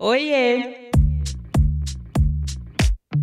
Oiê!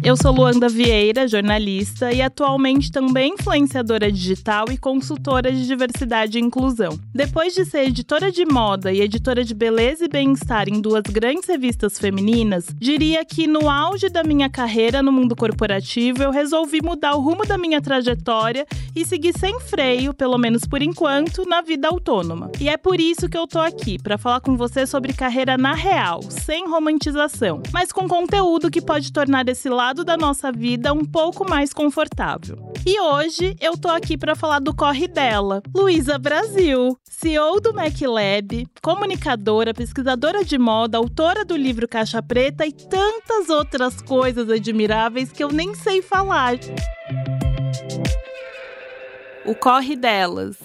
Eu sou Luanda Vieira, jornalista e atualmente também influenciadora digital e consultora de diversidade e inclusão. Depois de ser editora de moda e editora de beleza e bem-estar em duas grandes revistas femininas, diria que no auge da minha carreira no mundo corporativo eu resolvi mudar o rumo da minha trajetória e seguir sem freio, pelo menos por enquanto, na vida autônoma. E é por isso que eu tô aqui, para falar com você sobre carreira na real, sem romantização, mas com conteúdo que pode tornar esse lado lado da nossa vida um pouco mais confortável. E hoje eu tô aqui para falar do corre dela, Luísa Brasil, CEO do MacLab, comunicadora, pesquisadora de moda, autora do livro Caixa Preta e tantas outras coisas admiráveis que eu nem sei falar. O Corre Delas.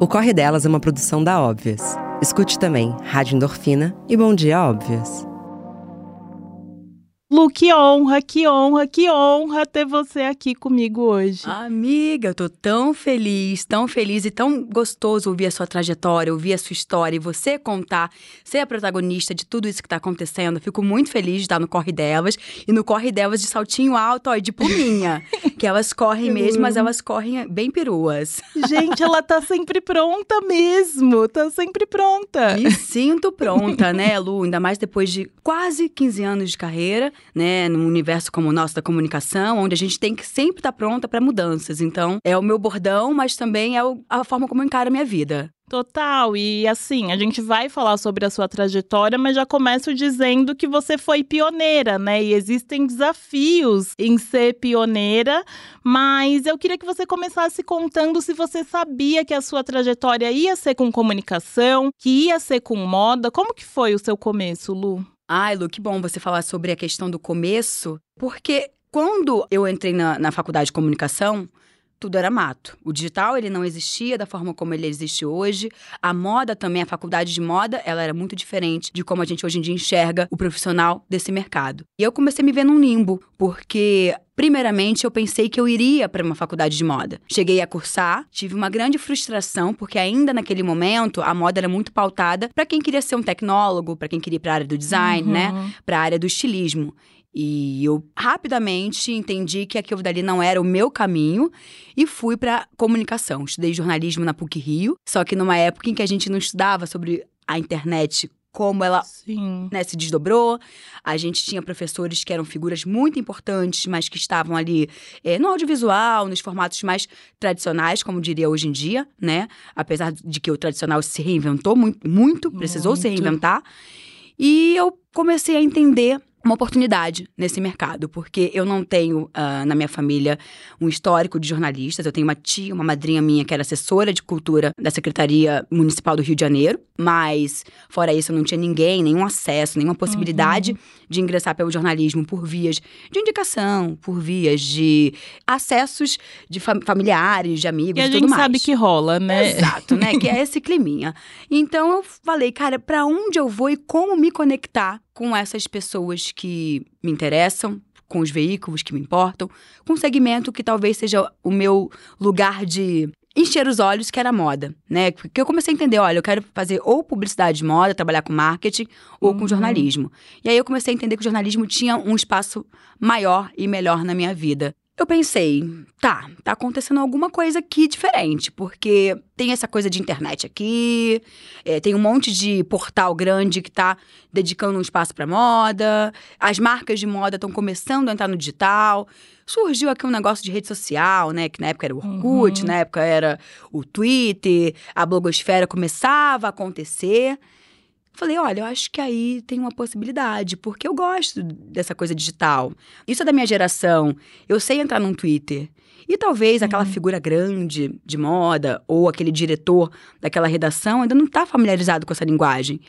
O Corre Delas é uma produção da Óbvias. Escute também Rádio Endorfina e Bom Dia Óbvias. Lu, que honra, que honra, que honra ter você aqui comigo hoje. Amiga, eu tô tão feliz, tão feliz e tão gostoso ouvir a sua trajetória, ouvir a sua história e você contar, ser a protagonista de tudo isso que tá acontecendo. Eu fico muito feliz de estar no Corre Delas e no Corre Delas de saltinho alto, ó, de pulinha. que elas correm mesmo, mas elas correm bem peruas. Gente, ela tá sempre pronta mesmo, tá sempre pronta. Me sinto pronta, né, Lu? Ainda mais depois de quase 15 anos de carreira né, num universo como o nosso da comunicação, onde a gente tem que sempre estar tá pronta para mudanças. Então, é o meu bordão, mas também é a forma como eu encaro a minha vida. Total, e assim, a gente vai falar sobre a sua trajetória, mas já começo dizendo que você foi pioneira, né? E existem desafios em ser pioneira, mas eu queria que você começasse contando se você sabia que a sua trajetória ia ser com comunicação, que ia ser com moda. Como que foi o seu começo, Lu? Ai, Lu, que bom você falar sobre a questão do começo, porque quando eu entrei na, na faculdade de comunicação, tudo era mato. O digital, ele não existia da forma como ele existe hoje. A moda também, a faculdade de moda, ela era muito diferente de como a gente hoje em dia enxerga o profissional desse mercado. E eu comecei a me ver num limbo, porque Primeiramente, eu pensei que eu iria para uma faculdade de moda. Cheguei a cursar, tive uma grande frustração, porque ainda naquele momento a moda era muito pautada para quem queria ser um tecnólogo, para quem queria ir para a área do design, né? uhum. né? Para a área do estilismo. E eu rapidamente entendi que aquilo dali não era o meu caminho e fui para comunicação. Estudei jornalismo na PUC Rio, só que numa época em que a gente não estudava sobre a internet como ela né, se desdobrou. A gente tinha professores que eram figuras muito importantes, mas que estavam ali é, no audiovisual, nos formatos mais tradicionais, como diria hoje em dia, né? Apesar de que o tradicional se reinventou muito, muito precisou muito. se reinventar. E eu comecei a entender uma oportunidade nesse mercado, porque eu não tenho uh, na minha família um histórico de jornalistas. Eu tenho uma tia, uma madrinha minha que era assessora de cultura da Secretaria Municipal do Rio de Janeiro, mas fora isso eu não tinha ninguém, nenhum acesso, nenhuma possibilidade uhum. de ingressar pelo jornalismo por vias de indicação, por vias de acessos de fam familiares, de amigos e, e tudo mais. a gente sabe que rola, né? Exato, né? que é esse climinha. Então eu falei, cara, para onde eu vou e como me conectar com essas pessoas que me interessam, com os veículos que me importam, com um segmento que talvez seja o meu lugar de encher os olhos, que era moda, né? Porque eu comecei a entender, olha, eu quero fazer ou publicidade de moda, trabalhar com marketing, ou uhum. com jornalismo. E aí eu comecei a entender que o jornalismo tinha um espaço maior e melhor na minha vida. Eu pensei, tá, tá acontecendo alguma coisa aqui diferente, porque tem essa coisa de internet aqui, é, tem um monte de portal grande que tá dedicando um espaço para moda, as marcas de moda estão começando a entrar no digital. Surgiu aqui um negócio de rede social, né? Que na época era o Orkut, uhum. na época era o Twitter, a blogosfera começava a acontecer. Falei, olha, eu acho que aí tem uma possibilidade, porque eu gosto dessa coisa digital. Isso é da minha geração. Eu sei entrar num Twitter. E talvez aquela uhum. figura grande de moda ou aquele diretor daquela redação ainda não está familiarizado com essa linguagem.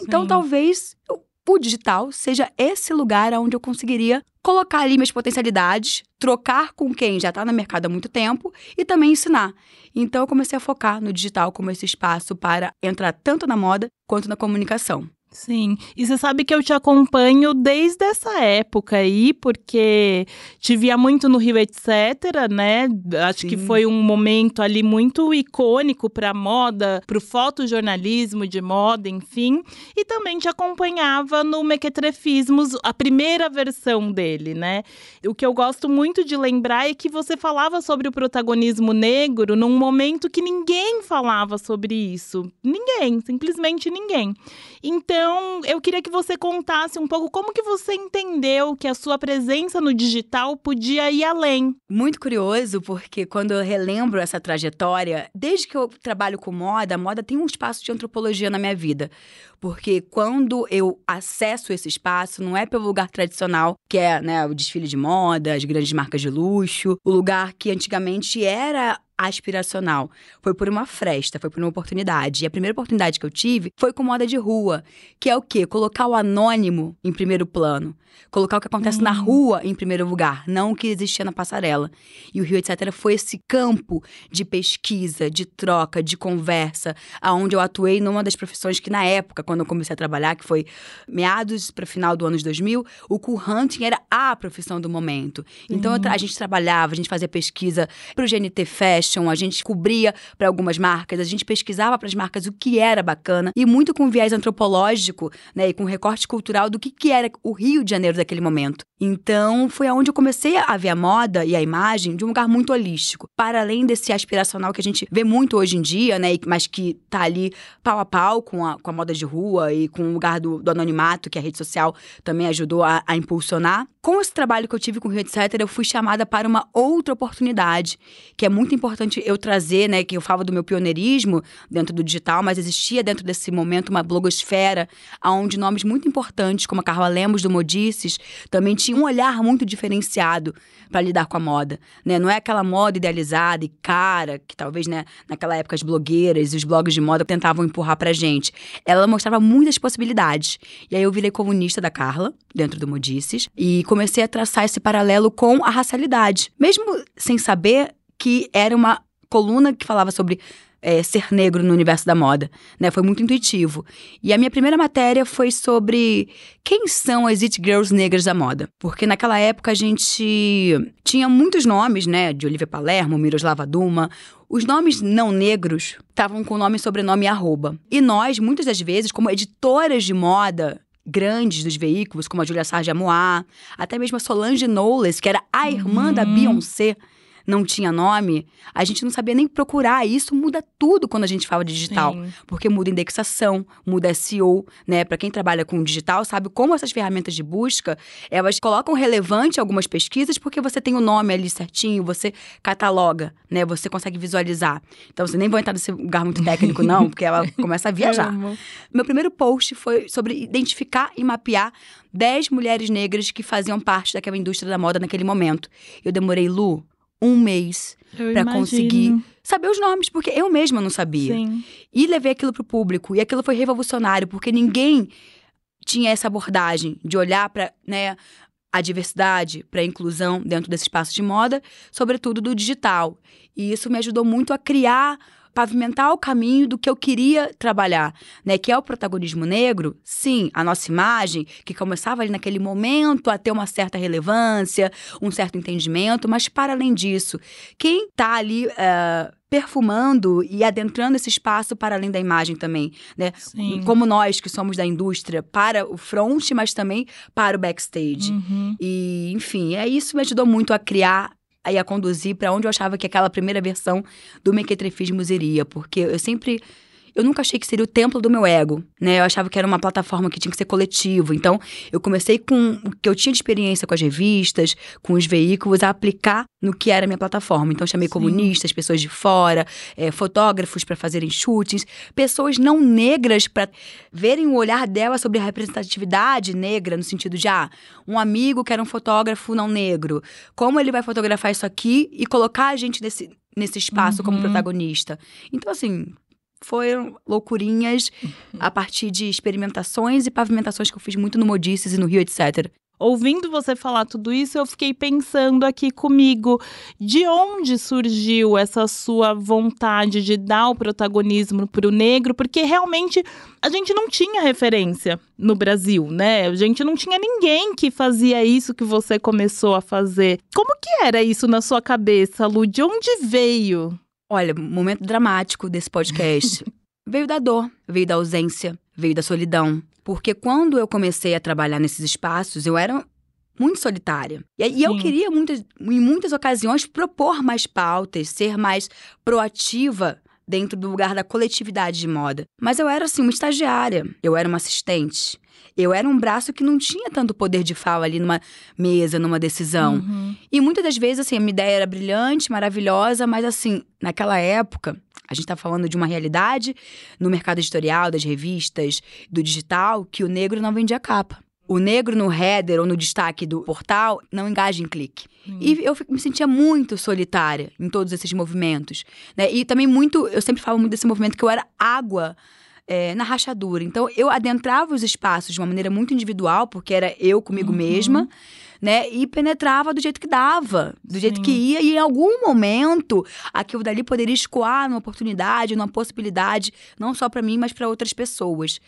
Então, Sim. talvez eu o digital seja esse lugar onde eu conseguiria colocar ali minhas potencialidades, trocar com quem já está no mercado há muito tempo e também ensinar. Então eu comecei a focar no digital como esse espaço para entrar tanto na moda quanto na comunicação. Sim, e você sabe que eu te acompanho desde essa época aí, porque te via muito no Rio, etc, né? Acho Sim. que foi um momento ali muito icônico para moda, para o fotojornalismo de moda, enfim. E também te acompanhava no Mequetrefismos, a primeira versão dele, né? O que eu gosto muito de lembrar é que você falava sobre o protagonismo negro num momento que ninguém falava sobre isso. Ninguém, simplesmente ninguém. Então, eu queria que você contasse um pouco como que você entendeu que a sua presença no digital podia ir além. Muito curioso, porque quando eu relembro essa trajetória, desde que eu trabalho com moda, a moda tem um espaço de antropologia na minha vida. Porque quando eu acesso esse espaço, não é pelo lugar tradicional, que é né, o desfile de moda, as grandes marcas de luxo, o lugar que antigamente era aspiracional. Foi por uma fresta, foi por uma oportunidade. E a primeira oportunidade que eu tive foi com moda de rua, que é o quê? Colocar o anônimo em primeiro plano. Colocar o que acontece na rua em primeiro lugar, não o que existia na passarela. E o Rio Etc. foi esse campo de pesquisa, de troca, de conversa, aonde eu atuei numa das profissões que na época, quando eu comecei a trabalhar, que foi meados para final do ano 2000, o cool hunting era a profissão do momento. Então tra- a gente trabalhava, a gente fazia pesquisa para o GNT Fashion, a gente cobria para algumas marcas, a gente pesquisava para as marcas o que era bacana e muito com viés antropológico, né, e com recorte cultural do que, que era o Rio de Janeiro daquele momento. Então foi aonde eu comecei a ver a moda e a imagem de um lugar muito holístico, para além desse aspiracional que a gente vê muito hoje em dia, né, mas que tá ali pau a pau com a, com a moda de rua e com o lugar do, do anonimato que a rede social também ajudou a, a impulsionar. Com esse trabalho que eu tive com o Rio Etc., eu fui chamada para uma outra oportunidade, que é muito importante eu trazer, né? Que eu falo do meu pioneirismo dentro do digital, mas existia dentro desse momento uma blogosfera, onde nomes muito importantes, como a Carla Lemos do Modices, também tinham um olhar muito diferenciado para lidar com a moda, né? Não é aquela moda idealizada e cara, que talvez, né, naquela época as blogueiras e os blogs de moda tentavam empurrar pra gente. Ela mostrava muitas possibilidades. E aí eu virei comunista da Carla, dentro do Modices, e comecei a traçar esse paralelo com a racialidade. Mesmo sem saber que era uma coluna que falava sobre é, ser negro no universo da moda, né? Foi muito intuitivo. E a minha primeira matéria foi sobre quem são as it girls negras da moda. Porque naquela época a gente tinha muitos nomes, né? De Olivia Palermo, Miroslava Duma. Os nomes não negros estavam com nome, sobrenome e arroba. E nós, muitas das vezes, como editoras de moda, grandes dos veículos, como a Julia Sarge Amoá, até mesmo a Solange Knowles, que era a irmã da Beyoncé, não tinha nome, a gente não sabia nem procurar. E isso muda tudo quando a gente fala de digital. Sim. Porque muda indexação, muda SEO, né? Para quem trabalha com digital, sabe como essas ferramentas de busca, elas colocam relevante algumas pesquisas porque você tem o nome ali certinho, você cataloga, né? Você consegue visualizar. Então, você nem vou entrar nesse lugar muito técnico não, porque ela começa a viajar. Meu primeiro post foi sobre identificar e mapear 10 mulheres negras que faziam parte daquela indústria da moda naquele momento. Eu demorei, Lu, um mês imagino. conseguir saber os nomes, porque eu mesma não sabia. Sim. E levei aquilo pro público. E aquilo foi revolucionário, porque ninguém tinha essa abordagem de olhar para né, a diversidade, para a inclusão dentro desse espaço de moda, sobretudo do digital. E isso me ajudou muito a criar pavimentar o caminho do que eu queria trabalhar, né? Que é o protagonismo negro. Sim, a nossa imagem, que começava ali naquele momento a ter uma certa relevância, um certo entendimento, mas para além disso, quem tá ali eh, perfumando e adentrando esse espaço para além da imagem também, né? Sim. Como nós que somos da indústria, para o front, mas também para o backstage. Uhum. E, enfim, é isso me ajudou muito a criar e a conduzir para onde eu achava que aquela primeira versão do Mequetrefismos iria, porque eu sempre eu nunca achei que seria o templo do meu ego, né? Eu achava que era uma plataforma que tinha que ser coletivo. Então, eu comecei com o que eu tinha de experiência com as revistas, com os veículos, a aplicar no que era a minha plataforma. Então, chamei Sim. comunistas, pessoas de fora, eh, fotógrafos para fazerem shootings, pessoas não negras para verem o olhar dela sobre a representatividade negra, no sentido de, ah, um amigo que era um fotógrafo não negro. Como ele vai fotografar isso aqui e colocar a gente nesse, nesse espaço como Uhum. protagonista? Então, assim, foram loucurinhas a partir de experimentações e pavimentações que eu fiz muito no Modices e no Rio, etc. ouvindo você falar tudo isso, eu fiquei pensando aqui comigo de onde surgiu essa sua vontade de dar o protagonismo para o negro, porque realmente a gente não tinha referência no Brasil, né? A gente não tinha ninguém que fazia isso que você começou a fazer. Como que era isso na sua cabeça, Lu? De onde veio? Olha, momento dramático desse podcast. veio da dor, veio da ausência, veio da solidão. Porque quando eu comecei a trabalhar nesses espaços, eu era muito solitária. E, eu queria, muitas, em muitas ocasiões, propor mais pautas, ser mais proativa dentro do lugar da coletividade de moda. Mas eu era, assim, uma estagiária, eu era uma assistente. Eu era um braço que não tinha tanto poder de fala ali numa mesa, numa decisão. Uhum. E muitas das vezes, assim, a minha ideia era brilhante, maravilhosa, mas, assim, naquela época, a gente está falando de uma realidade no mercado editorial, das revistas, do digital, que o negro não vendia capa. O negro no header ou no destaque do portal não engaja em clique. Hum. E eu me sentia muito solitária em todos esses movimentos. Né? E também muito, eu sempre falo muito desse movimento que eu era água é, na rachadura. Então, eu adentrava os espaços de uma maneira muito individual, porque era eu comigo uhum. mesma né? E penetrava do jeito que dava, do Sim. jeito que ia. E em algum momento, aquilo dali poderia escoar numa oportunidade, numa possibilidade, não só para mim, mas para outras pessoas.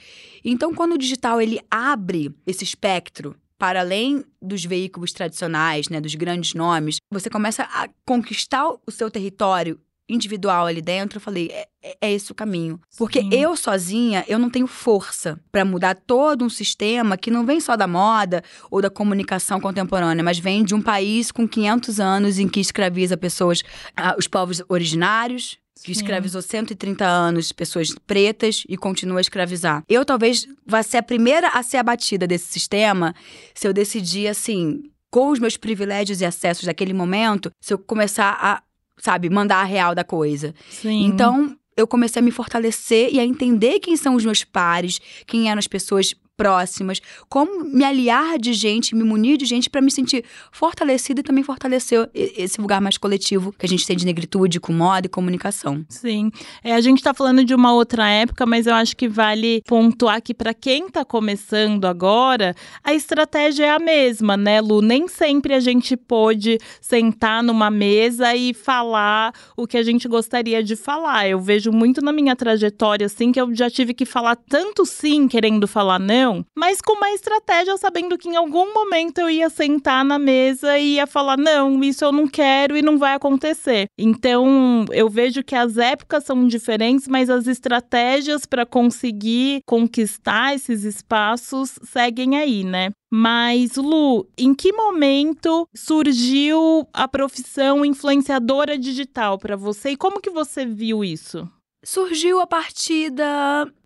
Então, quando o digital ele abre esse espectro para além dos veículos tradicionais, né, dos grandes nomes, você começa a conquistar o seu território individual ali dentro, eu falei, é, é, é esse o caminho. Porque Sim. eu sozinha, eu não tenho força para mudar todo um sistema que não vem só da moda ou da comunicação contemporânea, mas vem de um país com 500 anos em que escraviza pessoas, ah, os povos originários, que escravizou 130 anos pessoas pretas e continua a escravizar. Eu talvez vá ser a primeira a ser abatida desse sistema se eu decidir, assim, com os meus privilégios e acessos daquele momento, se eu começar a sabe, mandar a real da coisa. Sim. Então, eu comecei a me fortalecer e a entender quem são os meus pares, quem eram as pessoas próximas, como me aliar de gente, me munir de gente para me sentir fortalecida e também fortalecer esse lugar mais coletivo que a gente tem de negritude com moda e comunicação. Sim. É, a gente está falando de uma outra época, mas eu acho que vale pontuar que para quem está começando agora, a estratégia é a mesma, né, Lu? Nem sempre a gente pôde sentar numa mesa e falar o que a gente gostaria de falar. Eu vejo muito na minha trajetória assim que eu já tive que falar tanto sim querendo falar não mas com uma estratégia sabendo que em algum momento eu ia sentar na mesa e ia falar: não, isso eu não quero e não vai acontecer. Então eu vejo que as épocas são diferentes, mas as estratégias para conseguir conquistar esses espaços seguem aí, né? Mas, Lu, em que momento surgiu a profissão influenciadora digital para você e como que você viu isso? Surgiu a partir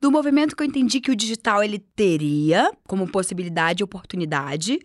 do movimento que eu entendi que o digital ele teria como possibilidade e oportunidade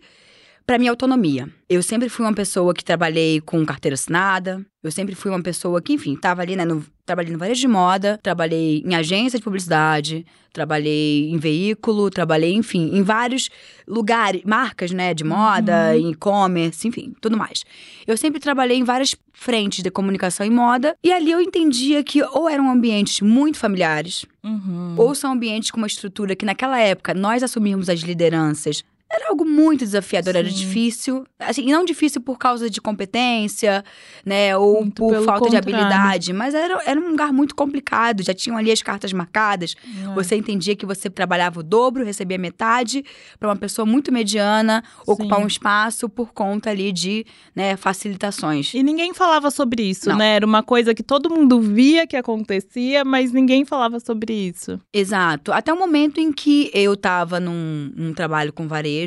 para minha autonomia. Eu sempre fui uma pessoa que trabalhei com carteira assinada, eu sempre fui uma pessoa que, enfim, estava ali, né, no, trabalhei no varejo de moda, trabalhei em agência de publicidade, trabalhei em veículo, trabalhei, enfim, em vários lugares, marcas, né, de moda, uhum. e-commerce, enfim, tudo mais. Eu sempre trabalhei em várias frentes de comunicação e moda, e ali eu entendia que ou eram ambientes muito familiares, uhum. ou são ambientes com uma estrutura que naquela época nós assumimos as lideranças era algo muito desafiador, Sim. era difícil. Assim, não difícil por causa de competência, né? Ou muito por falta contrário. de habilidade, mas era, era um lugar muito complicado. Já tinham ali as cartas marcadas. É. Você entendia que você trabalhava o dobro, recebia metade, para uma pessoa muito mediana Sim. ocupar um espaço por conta ali de né, facilitações. E ninguém falava sobre isso, não. né? Era uma coisa que todo mundo via que acontecia, mas ninguém falava sobre isso. Exato. Até o momento em que eu estava num, num trabalho com varejo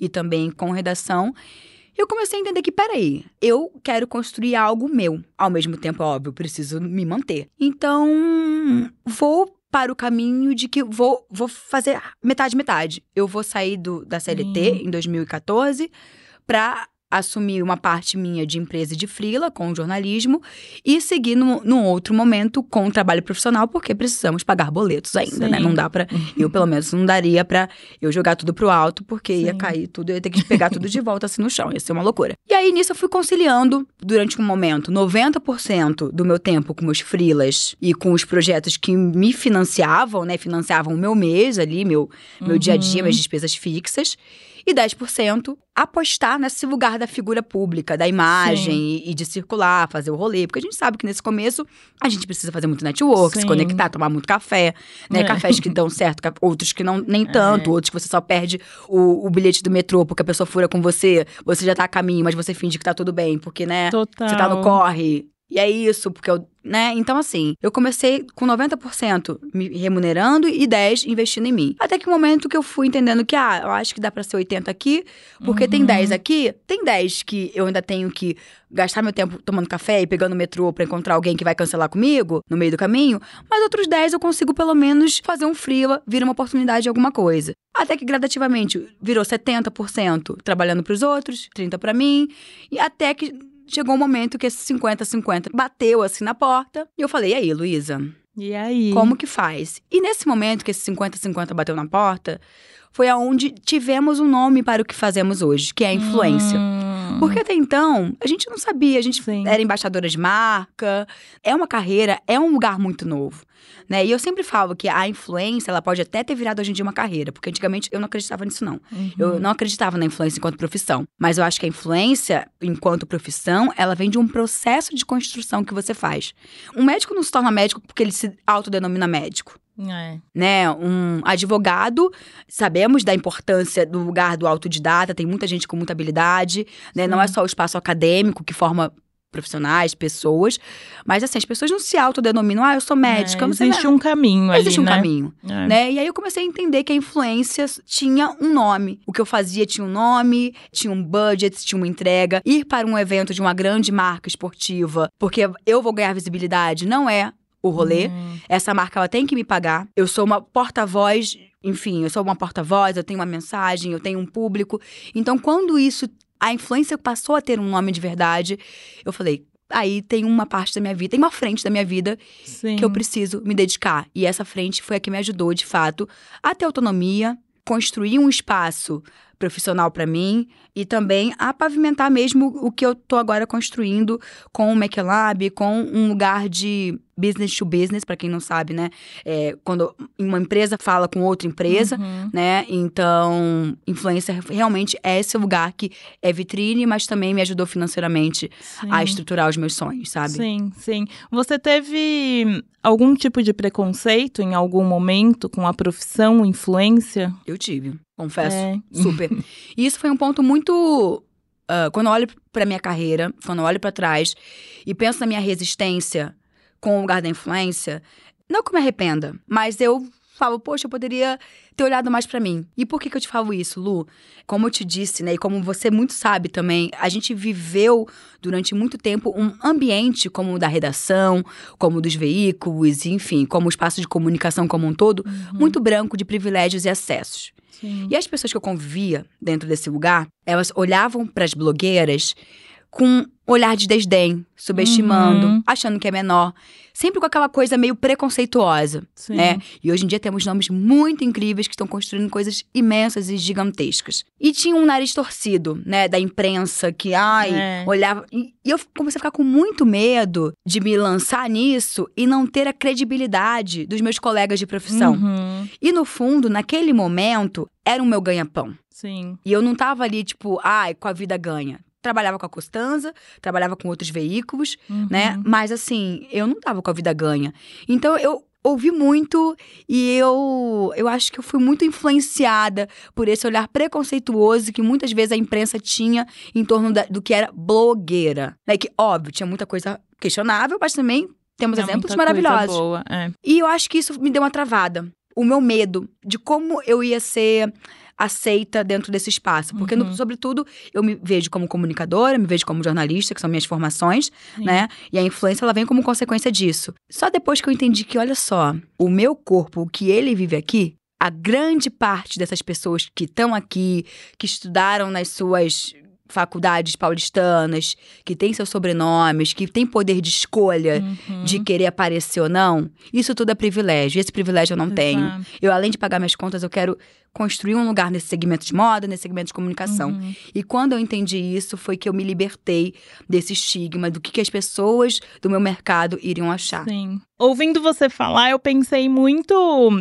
e também com redação. Eu comecei a entender que, peraí, eu quero construir algo meu. Ao mesmo tempo, óbvio, preciso me manter. Então, vou para o caminho de que vou, vou fazer metade-metade. Eu vou sair do, da CLT hum. em 2014 para assumir uma parte minha de empresa de frila com jornalismo e seguir no, num outro momento com o trabalho profissional, porque precisamos pagar boletos ainda, Sim. né? Não dá para Eu, pelo menos, não daria para eu jogar tudo pro alto, porque Sim. ia cair tudo, eu ia ter que pegar tudo de volta assim no chão, ia ser uma loucura. E aí, nisso, eu fui conciliando, durante um momento, 90% do meu tempo com meus frilas e com os projetos que me financiavam, né? Financiavam o meu mês ali, meu, meu uhum. dia a dia, minhas despesas fixas e 10% apostar nesse lugar da figura pública, da imagem e, e, de circular, fazer o rolê. Porque a gente sabe que nesse começo a gente precisa fazer muito network, Sim. se conectar, tomar muito café, né? É. Cafés que dão certo, outros que não nem tanto, é. outros que você só perde o, o, bilhete do metrô porque a pessoa fura com você, você já tá a caminho, mas você finge que tá tudo bem, porque, né? Total. Você tá no corre. E é isso, porque eu, né? Então, assim, eu comecei com 90% me remunerando e 10% investindo em mim. Até que o momento que eu fui entendendo que, ah, eu acho que dá pra ser 80 aqui, porque uhum. tem 10 aqui, tem 10 que eu ainda tenho que gastar meu tempo tomando café e pegando o metrô para encontrar alguém que vai cancelar comigo no meio do caminho, mas outros 10 eu consigo pelo menos fazer um frila, vir uma oportunidade de alguma coisa. Até que gradativamente virou 70% trabalhando para os outros, 30 para mim, e até que chegou um momento que esse 50-50 bateu assim na porta. E eu falei: e aí, Luísa? E aí? Como que faz? E nesse momento que esse 50-50 bateu na porta, foi aonde tivemos um nome para o que fazemos hoje, que é a influência. Hum. Porque até então, a gente não sabia, a gente Sim. era embaixadora de marca, é uma carreira, é um lugar muito novo. Né? E eu sempre falo que a influência, ela pode até ter virado hoje em dia uma carreira, porque antigamente eu não acreditava nisso, não. Uhum. Eu não acreditava na influência enquanto profissão. Mas eu acho que a influência, enquanto profissão, ela vem de um processo de construção que você faz. Um médico não se torna médico porque ele se autodenomina médico. É. Né, um advogado, sabemos da importância do lugar do autodidata, tem muita gente com muita habilidade, né? Não é só o espaço acadêmico que forma profissionais, pessoas. Mas assim, as pessoas não se autodenominam, ah, eu sou médica. É, existe um caminho ali, Existe um né? caminho, é. né? E aí eu comecei a entender que a influência tinha um nome. O que eu fazia tinha um nome, tinha um budget, tinha uma entrega. Ir para um evento de uma grande marca esportiva, porque eu vou ganhar visibilidade, não é o rolê. Hum. Essa marca, ela tem que me pagar. Eu sou uma porta-voz enfim, eu sou uma porta-voz, eu tenho uma mensagem, eu tenho um público. Então, quando isso a influência passou a ter um nome de verdade. Eu falei, aí tem uma parte da minha vida, tem uma frente da minha vida Sim. que eu preciso me dedicar. E essa frente foi a que me ajudou, de fato, a ter autonomia, construir um espaço profissional para mim e também a pavimentar mesmo o que eu tô agora construindo com o McLab, com um lugar de business to business, para quem não sabe, né? É, quando uma empresa fala com outra empresa, uhum. né? Então, influência realmente é esse lugar que é vitrine, mas também me ajudou financeiramente sim. a estruturar os meus sonhos, sabe? Sim, sim. Você teve algum tipo de preconceito em algum momento com a profissão influência? Eu tive. Confesso. É. Super. e isso foi um ponto muito. Uh, quando eu olho pra minha carreira, quando eu olho para trás e penso na minha resistência com o lugar da influência, não que eu me arrependa, mas eu falo, poxa, eu poderia ter olhado mais para mim. E por que, que eu te falo isso, Lu? Como eu te disse, né, e como você muito sabe também, a gente viveu durante muito tempo um ambiente como o da redação, como dos veículos, enfim, como o espaço de comunicação como um todo, uhum. muito branco de privilégios e acessos. Sim. E as pessoas que eu convivia dentro desse lugar, elas olhavam para as blogueiras com olhar de desdém, subestimando, uhum. achando que é menor, sempre com aquela coisa meio preconceituosa, Sim. né? E hoje em dia temos nomes muito incríveis que estão construindo coisas imensas e gigantescas. E tinha um nariz torcido, né, da imprensa que, ai, é. olhava e, e eu comecei a ficar com muito medo de me lançar nisso e não ter a credibilidade dos meus colegas de profissão. Uhum. E no fundo, naquele momento, era o meu ganha-pão. Sim. E eu não tava ali, tipo, ai, com a vida ganha trabalhava com a Costanza, trabalhava com outros veículos, uhum. né? Mas assim, eu não tava com a vida ganha. Então eu ouvi muito e eu eu acho que eu fui muito influenciada por esse olhar preconceituoso que muitas vezes a imprensa tinha em torno da, do que era blogueira. Né? Que, óbvio, tinha muita coisa questionável, mas também temos é exemplos maravilhosos. Boa, é. E eu acho que isso me deu uma travada. O meu medo de como eu ia ser aceita dentro desse espaço. Porque, uhum. no, sobretudo, eu me vejo como comunicadora, me vejo como jornalista, que são minhas formações, Sim. né? E a influência, ela vem como consequência disso. Só depois que eu entendi que, olha só, o meu corpo, o que ele vive aqui, a grande parte dessas pessoas que estão aqui, que estudaram nas suas faculdades paulistanas, que têm seus sobrenomes, que têm poder de escolha uhum. de querer aparecer ou não, isso tudo é privilégio. E esse privilégio eu não Exato. tenho. Eu, além de pagar minhas contas, eu quero construir um lugar nesse segmento de moda, nesse segmento de comunicação. Uhum. E quando eu entendi isso, foi que eu me libertei desse estigma do que, que as pessoas do meu mercado iriam achar. Sim. Ouvindo você falar, eu pensei muito,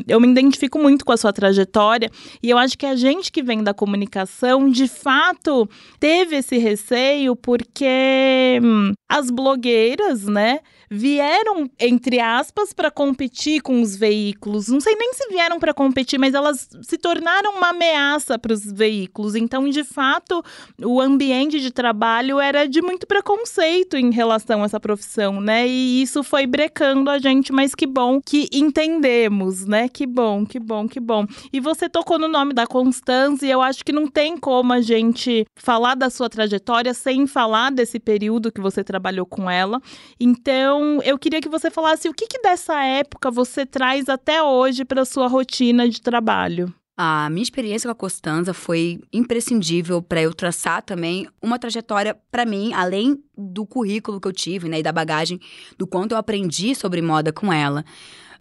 eu me identifico muito com a sua trajetória e eu acho que a gente que vem da comunicação, de fato, teve esse receio porque hum, as blogueiras, né, vieram entre aspas para competir com os veículos. Não sei nem se vieram para competir, mas elas se tornaram uma ameaça para os veículos. Então, de fato, o ambiente de trabalho era de muito preconceito em relação a essa profissão, né? E isso foi brecando a gente, mas que bom que entendemos, né? Que bom, que bom, que bom. E você tocou no nome da Constância, e eu acho que não tem como a gente falar da sua trajetória sem falar desse período que você trabalhou com ela. Então, eu queria que você falasse o que, que dessa época você traz até hoje para sua rotina de trabalho. A minha experiência com a Costanza foi imprescindível para eu traçar também uma trajetória para mim, além do currículo que eu tive, né, e da bagagem do quanto eu aprendi sobre moda com ela.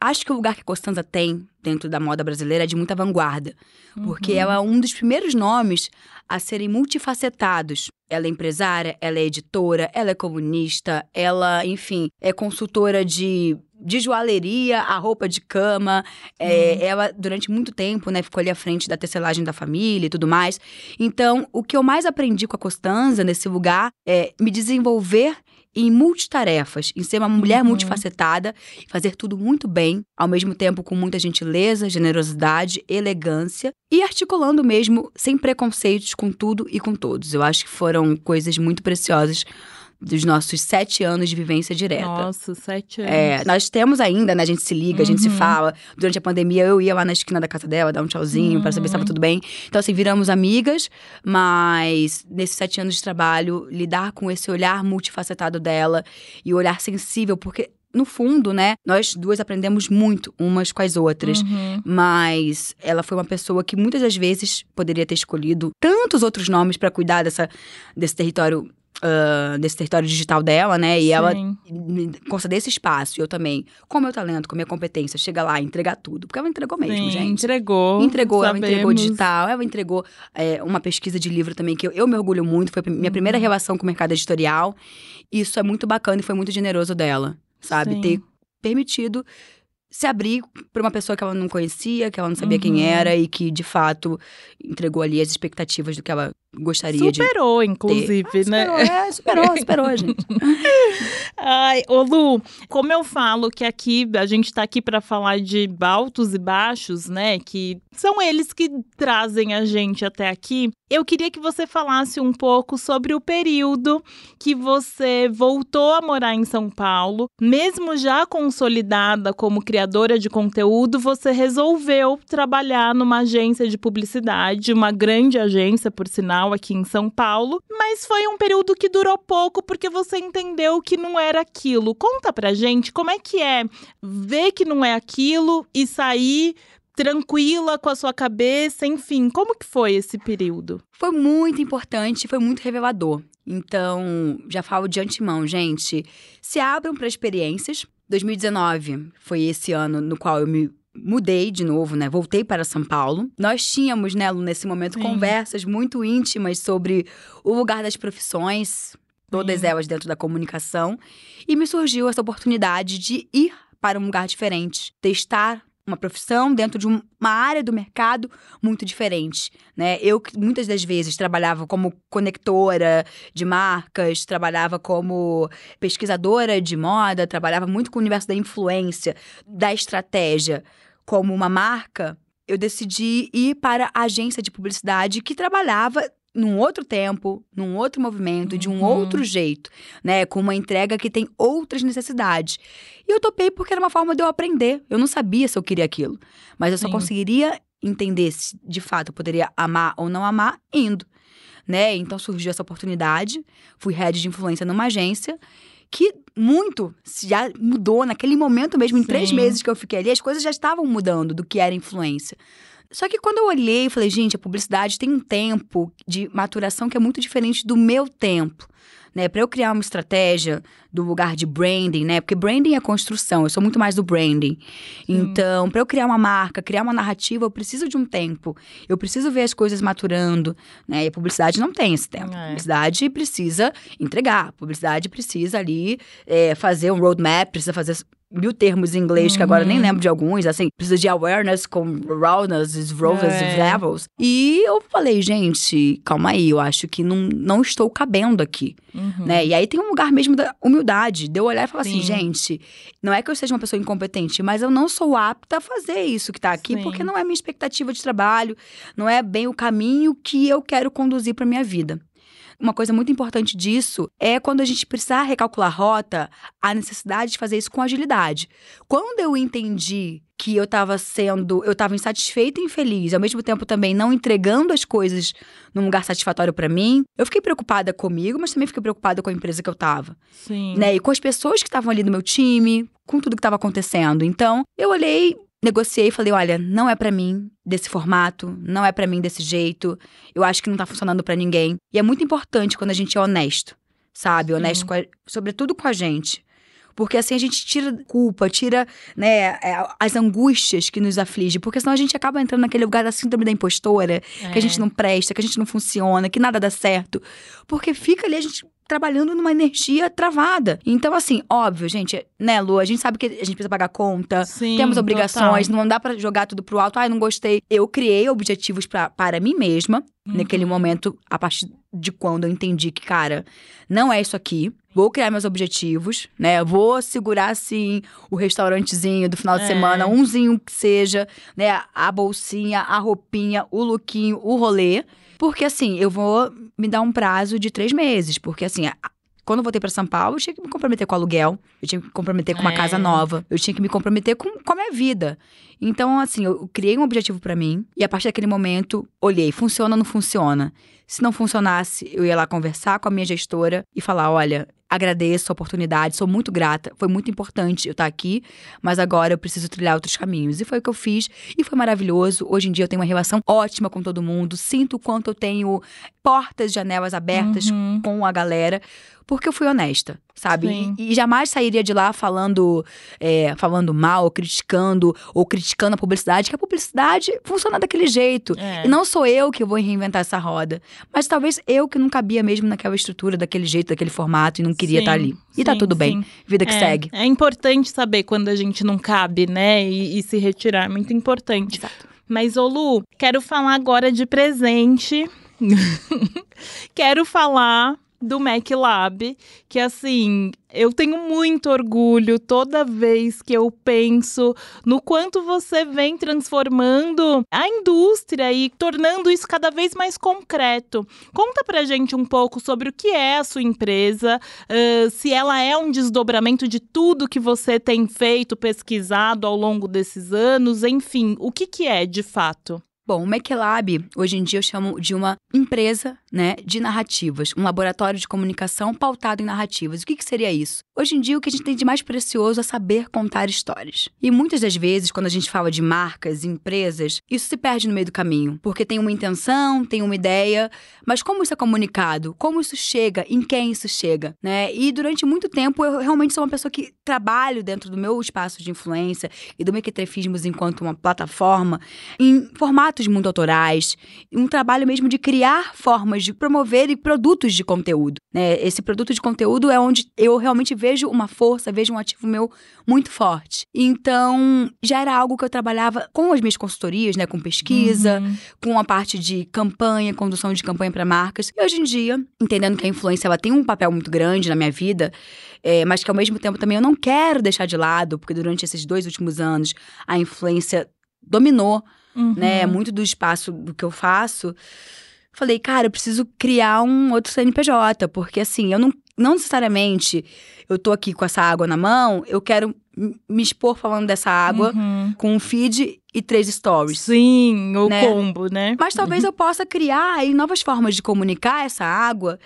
Acho que o lugar que a Costanza tem dentro da moda brasileira é de muita vanguarda, porque Uhum. ela é um dos primeiros nomes a serem multifacetados. Ela é empresária, ela é editora, ela é comunista, ela, enfim, é consultora de de joalheria a roupa de cama. É, Ela, durante muito tempo, né, ficou ali à frente da tecelagem da família e tudo mais. Então, o que eu mais aprendi com a Costanza nesse lugar é me desenvolver em multitarefas, em ser uma mulher Uhum. multifacetada, fazer tudo muito bem, ao mesmo tempo com muita gentileza, generosidade, elegância e articulando mesmo sem preconceitos com tudo e com todos. Eu acho que foram coisas muito preciosas dos nossos sete anos de vivência direta. Nossa, sete anos. É, nós temos ainda, né? A gente se liga, a gente se Uhum. fala. Durante a pandemia, eu ia lá na esquina da casa dela, dar um tchauzinho pra saber se Uhum. estava tudo bem. Então, assim, viramos amigas, mas nesses sete anos de trabalho, lidar com esse olhar multifacetado dela e o olhar sensível, porque. No fundo, né, nós duas aprendemos muito umas com as outras. Uhum. Mas ela foi uma pessoa que muitas das vezes poderia ter escolhido tantos outros nomes pra cuidar dessa, desse território. Ah, desse território digital dela, né? E ela Sim. me conceder esse espaço. E eu também, com meu talento, com minha competência, chega lá e entregar tudo. Porque ela entregou mesmo, Sim, gente. Entregou. Entregou, ela entregou sabemos. digital, ela entregou é, uma pesquisa de livro também, que eu, eu me orgulho muito. Foi minha Uhum. primeira relação com o mercado editorial. Isso é muito bacana e foi muito generoso dela, sabe? Sim. Ter permitido se abrir para uma pessoa que ela não conhecia, que ela não sabia Uhum. quem era e que, de fato, entregou ali as expectativas do que ela gostaria de. Superou, inclusive, ter. né? Superou, é, superou, superou, gente. Ai, ô Lu, como eu falo que aqui a gente tá aqui para falar de altos e baixos, né? Que são eles que trazem a gente até aqui. Eu queria que você falasse um pouco sobre o período que você voltou a morar em São Paulo, mesmo já consolidada como criadora de conteúdo, você resolveu trabalhar numa agência de publicidade, uma grande agência, por sinal, aqui em São Paulo, mas foi um período que durou pouco porque você entendeu que não era aquilo. Conta pra gente como é que é ver que não é aquilo e sair tranquila com a sua cabeça, enfim, como que foi esse período? Foi muito importante, foi muito revelador. Então, já falo de antemão, gente, se abram para experiências. 2019 foi esse ano no qual eu me mudei de novo, né? Voltei para São Paulo. Nós tínhamos, né, Lu, nesse momento, Sim. conversas muito íntimas sobre o lugar das profissões, todas Sim. elas dentro da comunicação. E me surgiu essa oportunidade de ir para um lugar diferente, testar uma profissão dentro de um- uma área do mercado muito diferente, né? Eu muitas das vezes trabalhava como conectora de marcas, trabalhava como pesquisadora de moda, trabalhava muito com o universo da influência, da estratégia, como uma marca, eu decidi ir para a agência de publicidade que trabalhava num outro tempo, num outro movimento, de um Uhum. outro jeito, né? Com uma entrega que tem outras necessidades. E eu topei porque era uma forma de eu aprender. Eu não sabia se eu queria aquilo. Mas eu só Sim. conseguiria entender se de fato eu poderia amar ou não amar indo. Né? Então surgiu essa oportunidade. Fui head de influência numa agência que muito já mudou naquele momento mesmo, em três Sim. meses que eu fiquei ali, as coisas já estavam mudando do que era influência. Só que quando eu olhei, eu falei, gente, a publicidade tem um tempo de maturação que é muito diferente do meu tempo. Né, para eu criar uma estratégia do lugar de branding, né? Porque branding é construção, eu sou muito mais do branding. Então, para eu criar uma marca, criar uma narrativa, eu preciso de um tempo. Eu preciso ver as coisas maturando, né? E a publicidade não tem esse tempo. É. A publicidade precisa entregar, a publicidade precisa ali é, fazer um roadmap, precisa fazer mil termos em inglês, que agora nem Uhum. lembro de alguns, assim, precisa de awareness com rawness, rollers É. levels. E eu falei, gente, calma aí, eu acho que não, não estou cabendo aqui, Uhum. né? E aí tem um lugar mesmo da humildade, de eu olhar e falar assim, Sim. gente, não é que eu seja uma pessoa incompetente, mas eu não sou apta a fazer isso que tá aqui, Sim. porque não é minha expectativa de trabalho, não é bem o caminho que eu quero conduzir para minha vida. Uma coisa muito importante disso é quando a gente precisar recalcular rota, a necessidade de fazer isso com agilidade. Quando eu entendi que eu estava sendo, eu estava insatisfeita e infeliz, ao mesmo tempo também não entregando as coisas num lugar satisfatório para mim, eu fiquei preocupada comigo, mas também fiquei preocupada com a empresa que eu estava Sim. né? E com as pessoas que estavam ali no meu time, com tudo que estava acontecendo. Então, eu olhei, negociei e falei: olha, não é pra mim desse formato, não é pra mim desse jeito. Eu acho que não tá funcionando pra ninguém. E é muito importante quando a gente é honesto, sabe? Honesto, com a- sobretudo com a gente. Porque assim a gente tira culpa, tira né, é, as angústias que nos afligem. Porque senão a gente acaba entrando naquele lugar da síndrome da impostora, que a gente É. não presta, que a gente não funciona, que nada dá certo. Porque fica ali a gente trabalhando numa energia travada. Então, assim, óbvio, gente, né, Lu? A gente sabe que a gente precisa pagar conta, Sim, temos obrigações, total. não dá pra jogar tudo pro alto. Ai, não gostei. Eu criei objetivos pra, para mim mesma, Uhum. naquele momento, a partir de quando eu entendi que, cara, não é isso aqui. Vou criar meus objetivos, né? Vou segurar, assim, o restaurantezinho do final de É. semana, umzinho que seja, né? A bolsinha, a roupinha, o lookinho, o rolê. Porque, assim, eu vou me dar um prazo de três meses. Porque, assim, quando eu voltei pra São Paulo, eu tinha que me comprometer com o aluguel, eu tinha que me comprometer com uma É. casa nova, eu tinha que me comprometer com, com a minha vida. Então, assim, eu criei um objetivo pra mim e a partir daquele momento, olhei, funciona ou não funciona? Se não funcionasse, eu ia lá conversar com a minha gestora e falar: olha, agradeço a oportunidade, sou muito grata, foi muito importante eu estar aqui, mas agora eu preciso trilhar outros caminhos. E foi o que eu fiz e foi maravilhoso. Hoje em dia eu tenho uma relação ótima com todo mundo, sinto o quanto eu tenho portas, janelas abertas Uhum. com a galera, porque eu fui honesta, sabe? E, e jamais sairia de lá falando, é, falando mal, criticando, ou criticando a publicidade, que a publicidade funciona daquele jeito. É. E não sou eu que vou reinventar essa roda, mas talvez eu que não cabia mesmo naquela estrutura, daquele jeito, daquele formato e não queria Sim, estar ali. E tá sim, tudo bem, sim. vida que é, segue. É importante saber quando a gente não cabe, né? E, e se retirar. Muito importante. Exato. Mas, ô Lu, quero falar agora de presente. quero falar do Mac Lab, que assim, eu tenho muito orgulho toda vez que eu penso no quanto você vem transformando a indústria e tornando isso cada vez mais concreto. Conta pra gente um pouco sobre o que é a sua empresa, ãh, se ela é um desdobramento de tudo que você tem feito, pesquisado ao longo desses anos, enfim, o que, que é de fato? Bom, o MacLab, hoje em dia eu chamo de uma empresa né, de narrativas, um laboratório de comunicação pautado em narrativas. O que, que seria isso? Hoje em dia, o que a gente tem de mais precioso é saber contar histórias. E muitas das vezes, quando a gente fala de marcas empresas, isso se perde no meio do caminho, porque tem uma intenção, tem uma ideia, mas como isso é comunicado? Como isso chega? Em quem isso chega? Né? E durante muito tempo, eu realmente sou uma pessoa que trabalho dentro do meu espaço de influência e do Mequetrefismos enquanto uma plataforma em formatos muito autorais, um trabalho mesmo de criar formas de promover produtos de conteúdo. Né? Esse produto de conteúdo é onde eu realmente vejo uma força, vejo um ativo meu muito forte. Então, já era algo que eu trabalhava com as minhas consultorias, né? com pesquisa, Uhum. com a parte de campanha, condução de campanha para marcas. E hoje em dia, entendendo que a influência ela tem um papel muito grande na minha vida, é, mas que ao mesmo tempo também eu não quero deixar de lado, porque durante esses dois últimos anos a influência dominou Uhum. né, muito do espaço do que eu faço. Falei, cara, eu preciso criar um outro CNPJ, porque assim, eu não, não necessariamente eu tô aqui com essa água na mão, eu quero me expor falando dessa água Uhum. com um feed e três stories. Sim, o Né? combo, né? Mas talvez eu possa criar aí novas formas de comunicar essa água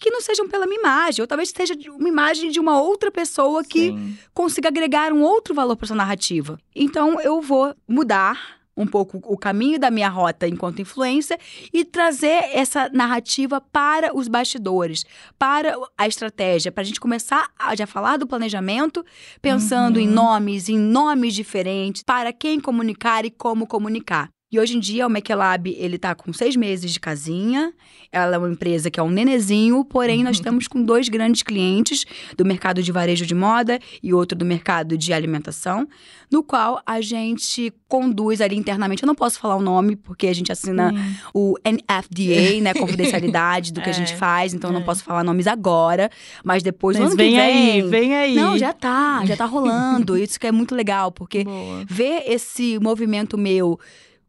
que não sejam pela minha imagem, ou talvez seja uma imagem de uma outra pessoa que Sim. consiga agregar um outro valor para sua narrativa. Então eu vou mudar um pouco o caminho da minha rota enquanto influência e trazer essa narrativa para os bastidores, para a estratégia, para a gente começar a já falar do planejamento, pensando uhum. em nomes, em nomes diferentes, para quem comunicar e como comunicar. E hoje em dia, o McLab, ele tá com seis meses de casinha. Ela é uma empresa que é um nenezinho, porém, nós estamos com dois grandes clientes do mercado de varejo de moda e outro do mercado de alimentação, no qual a gente conduz ali internamente. Eu não posso falar o nome, porque a gente assina o NFDA, né? Confidencialidade do que é, a gente é, faz, então é. eu não posso falar nomes agora, mas depois mas vem, vem aí, vem aí. Não, já tá, já tá rolando. Isso que é muito legal, porque Boa. ver esse movimento meu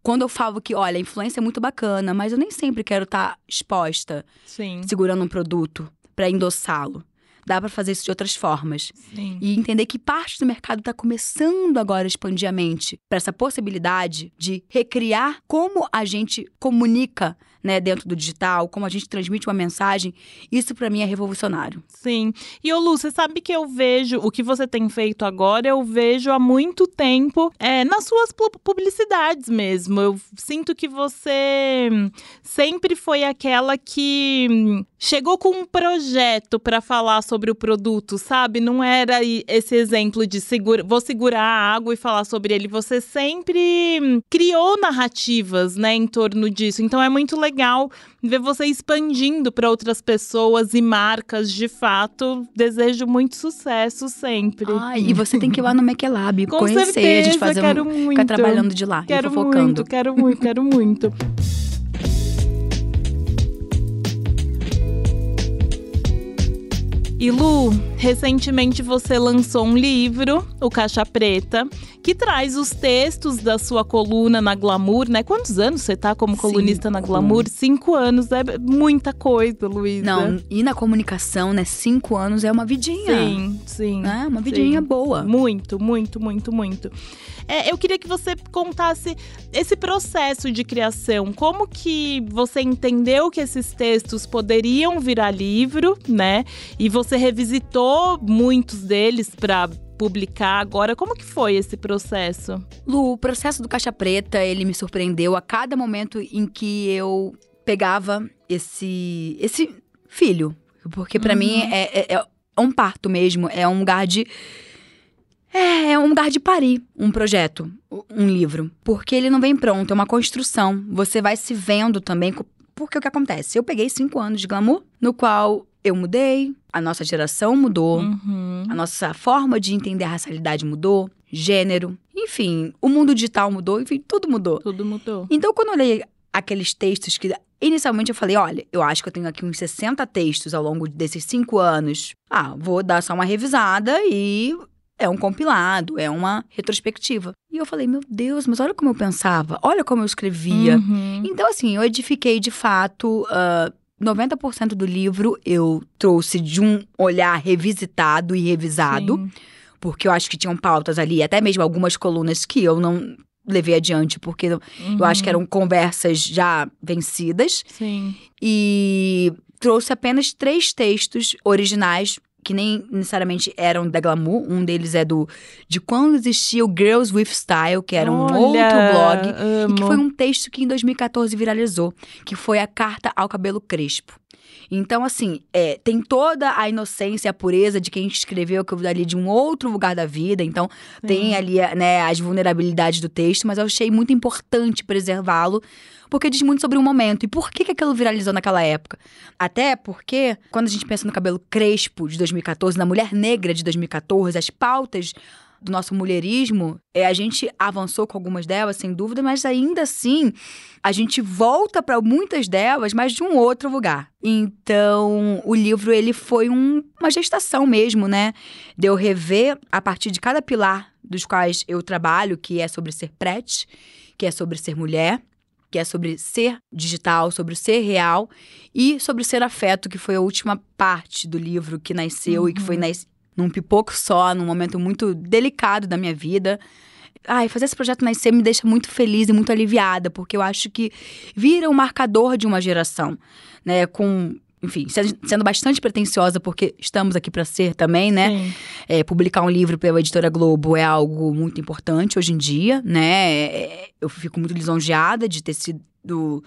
quando eu falo que, olha, a influência é muito bacana, mas eu nem sempre quero estar tá exposta, Sim. segurando um produto para endossá-lo. Dá para fazer isso de outras formas. Sim. E entender que parte do mercado está começando agora a expandir a mente para essa possibilidade de recriar como a gente comunica né, dentro do digital, como a gente transmite uma mensagem, isso para mim é revolucionário. Sim. E ô Lu, você sabe que eu vejo o que você tem feito agora, eu vejo há muito tempo é, nas suas publicidades mesmo. Eu sinto que você sempre foi aquela que chegou com um projeto para falar sobre o produto, sabe? Não era esse exemplo de segura, vou segurar a água e falar sobre ele. Você sempre criou narrativas, né, em torno disso. Então é muito legal legal ver você expandindo para outras pessoas e marcas de fato. Desejo muito sucesso sempre. Ai, e você tem que ir lá no Com conhecer, certeza, a gente fazer quero um, muito. ficar trabalhando de lá, quero focando. Muito, quero muito, quero muito. E Lu, recentemente você lançou um livro, O Caixa Preta, que traz os textos da sua coluna na Glamour, né? Quantos anos você tá como colunista Cinco. na Glamour? Cinco anos, é muita coisa, Luísa. Não, e na comunicação, né? Cinco anos é uma vidinha. Sim, sim. É uma vidinha sim. boa. Muito, muito, muito, muito. É, eu queria que você contasse esse processo de criação. Como que você entendeu que esses textos poderiam virar livro, né? E você revisitou muitos deles para publicar agora. Como que foi esse processo? Lu, o processo do Caixa Preta, ele me surpreendeu a cada momento em que eu pegava esse esse filho, porque para uhum. mim é, é, é, um parto mesmo, é um lugar de é, é um lugar de parir um projeto, um livro, porque ele não vem pronto, é uma construção. Você vai se vendo também, porque o que acontece? Eu peguei cinco anos de glamour, no qual eu mudei, a nossa geração mudou, uhum. a nossa forma de entender a racialidade mudou, gênero, enfim, o mundo digital mudou, enfim, tudo mudou. Tudo mudou. Então, quando eu olhei aqueles textos que Inicialmente eu falei, olha, eu acho que eu tenho aqui uns 60 textos ao longo desses cinco anos. Ah, vou dar só uma revisada e é um compilado, é uma retrospectiva. E eu falei, meu Deus, mas olha como eu pensava, olha como eu escrevia. Uhum. Então, assim, eu edifiquei de fato. Uh, 90% do livro eu trouxe de um olhar revisitado e revisado, Sim. porque eu acho que tinham pautas ali, até mesmo algumas colunas que eu não levei adiante, porque uhum. eu acho que eram conversas já vencidas. Sim. E trouxe apenas três textos originais que nem necessariamente eram da Glamour. Um deles é do de quando existia o Girls with Style, que era um Olha, outro blog, amo. e que foi um texto que em 2014 viralizou, que foi a carta ao cabelo crespo. Então, assim, é, tem toda a inocência, a pureza de quem escreveu aquilo dali de um outro lugar da vida. Então, Sim. tem ali né, as vulnerabilidades do texto, mas eu achei muito importante preservá-lo, porque diz muito sobre o momento. E por que, que aquilo viralizou naquela época? Até porque, quando a gente pensa no cabelo crespo de 2014, na mulher negra de 2014, as pautas do nosso mulherismo, é, a gente avançou com algumas delas, sem dúvida, mas ainda assim a gente volta para muitas delas, mas de um outro lugar. Então, o livro ele foi um, uma gestação mesmo, né? De eu rever a partir de cada pilar dos quais eu trabalho, que é sobre ser prete, que é sobre ser mulher, que é sobre ser digital, sobre ser real e sobre ser afeto, que foi a última parte do livro que nasceu uhum. e que foi uhum. nas, num pipoco só, num momento muito delicado da minha vida. Ai, fazer esse projeto nascer me deixa muito feliz e muito aliviada, porque eu acho que vira um marcador de uma geração, né? Com enfim, sendo, bastante pretensiosa, porque estamos aqui para ser também, né? É, publicar um livro pela editora Globo é algo muito importante hoje em dia, né? É, eu fico muito lisonjeada de ter sido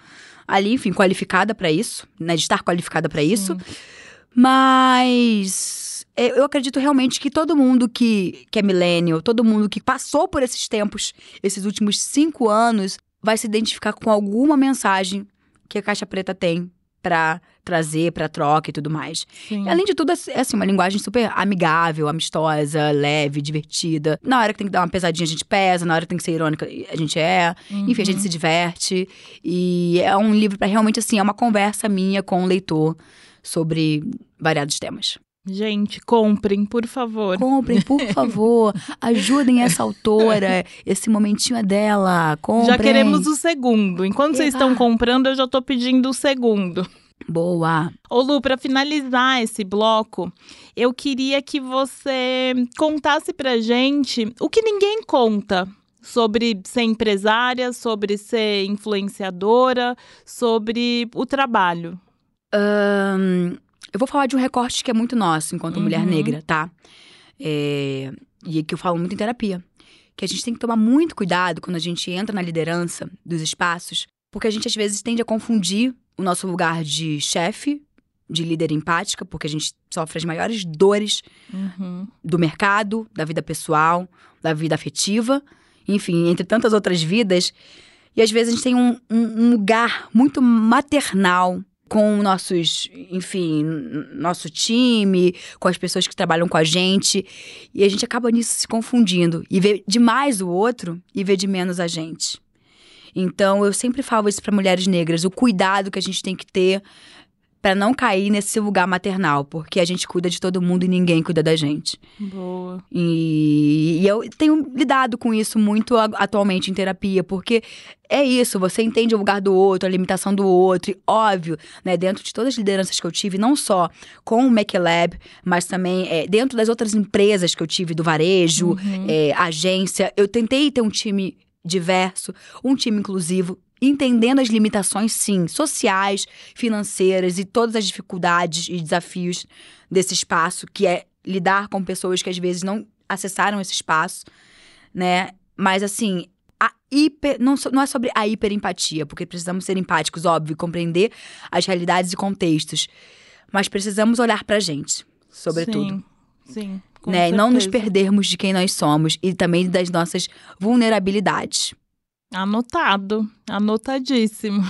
ali, enfim, qualificada para isso, né? De estar qualificada para isso. Sim. Mas é, eu acredito realmente que todo mundo que, que é millennial, todo mundo que passou por esses tempos, esses últimos cinco anos, vai se identificar com alguma mensagem que a Caixa Preta tem pra trazer pra troca e tudo mais. Sim. E, além de tudo, é assim, uma linguagem super amigável, amistosa, leve, divertida. Na hora que tem que dar uma pesadinha, a gente pesa. Na hora que tem que ser irônica, a gente é. Enfim, a gente Uhum. se diverte. E é um livro pra realmente, assim, é uma conversa minha com o leitor sobre variados temas. Gente, comprem, por favor. Comprem, por favor. Ajudem essa autora. Esse momentinho é dela. Comprem. Já queremos o segundo. Enquanto vocês Eba. estão comprando, eu já tô pedindo o segundo. Boa. Ô Lu, para finalizar esse bloco, eu queria que você contasse pra gente o que ninguém conta sobre ser empresária, sobre ser influenciadora, sobre o trabalho. Ahn, eu vou falar de um recorte que é muito nosso enquanto mulher Uhum. negra, tá? É, e que eu falo muito em terapia. Que a gente tem que tomar muito cuidado quando a gente entra na liderança dos espaços, porque a gente às vezes tende a confundir o nosso lugar de chefe, de líder empática, porque a gente sofre as maiores dores Uhum. do mercado, da vida pessoal, da vida afetiva, enfim, entre tantas outras vidas. E às vezes a gente tem um, um- um lugar muito maternal com nossos, enfim, nosso time, com as pessoas que trabalham com a gente. E a gente acaba nisso se confundindo e vê demais o outro e vê de menos a gente. Então eu sempre falo isso para mulheres negras, o cuidado que a gente tem que ter para não cair nesse lugar maternal, porque a gente cuida de todo mundo e ninguém cuida da gente. Boa. E, e eu tenho lidado com isso muito atualmente em terapia, porque é isso, você entende o lugar do outro, a limitação do outro, e óbvio, né, dentro de todas as lideranças que eu tive, não só com o MacLab, mas também é, dentro das outras empresas que eu tive do varejo, Uhum. é, agência, eu tentei ter um time diverso, um time inclusivo, entendendo as limitações, sim, sociais, financeiras e todas as dificuldades e desafios desse espaço, que é lidar com pessoas que às vezes não acessaram esse espaço, né? Mas assim, a hiper, não, não é sobre a hiperempatia, porque precisamos ser empáticos, óbvio, compreender as realidades e contextos. Mas precisamos olhar pra gente, sobretudo Sim, sim. com né? E não nos perdermos de quem nós somos e também das nossas vulnerabilidades. Anotado, anotadíssimo.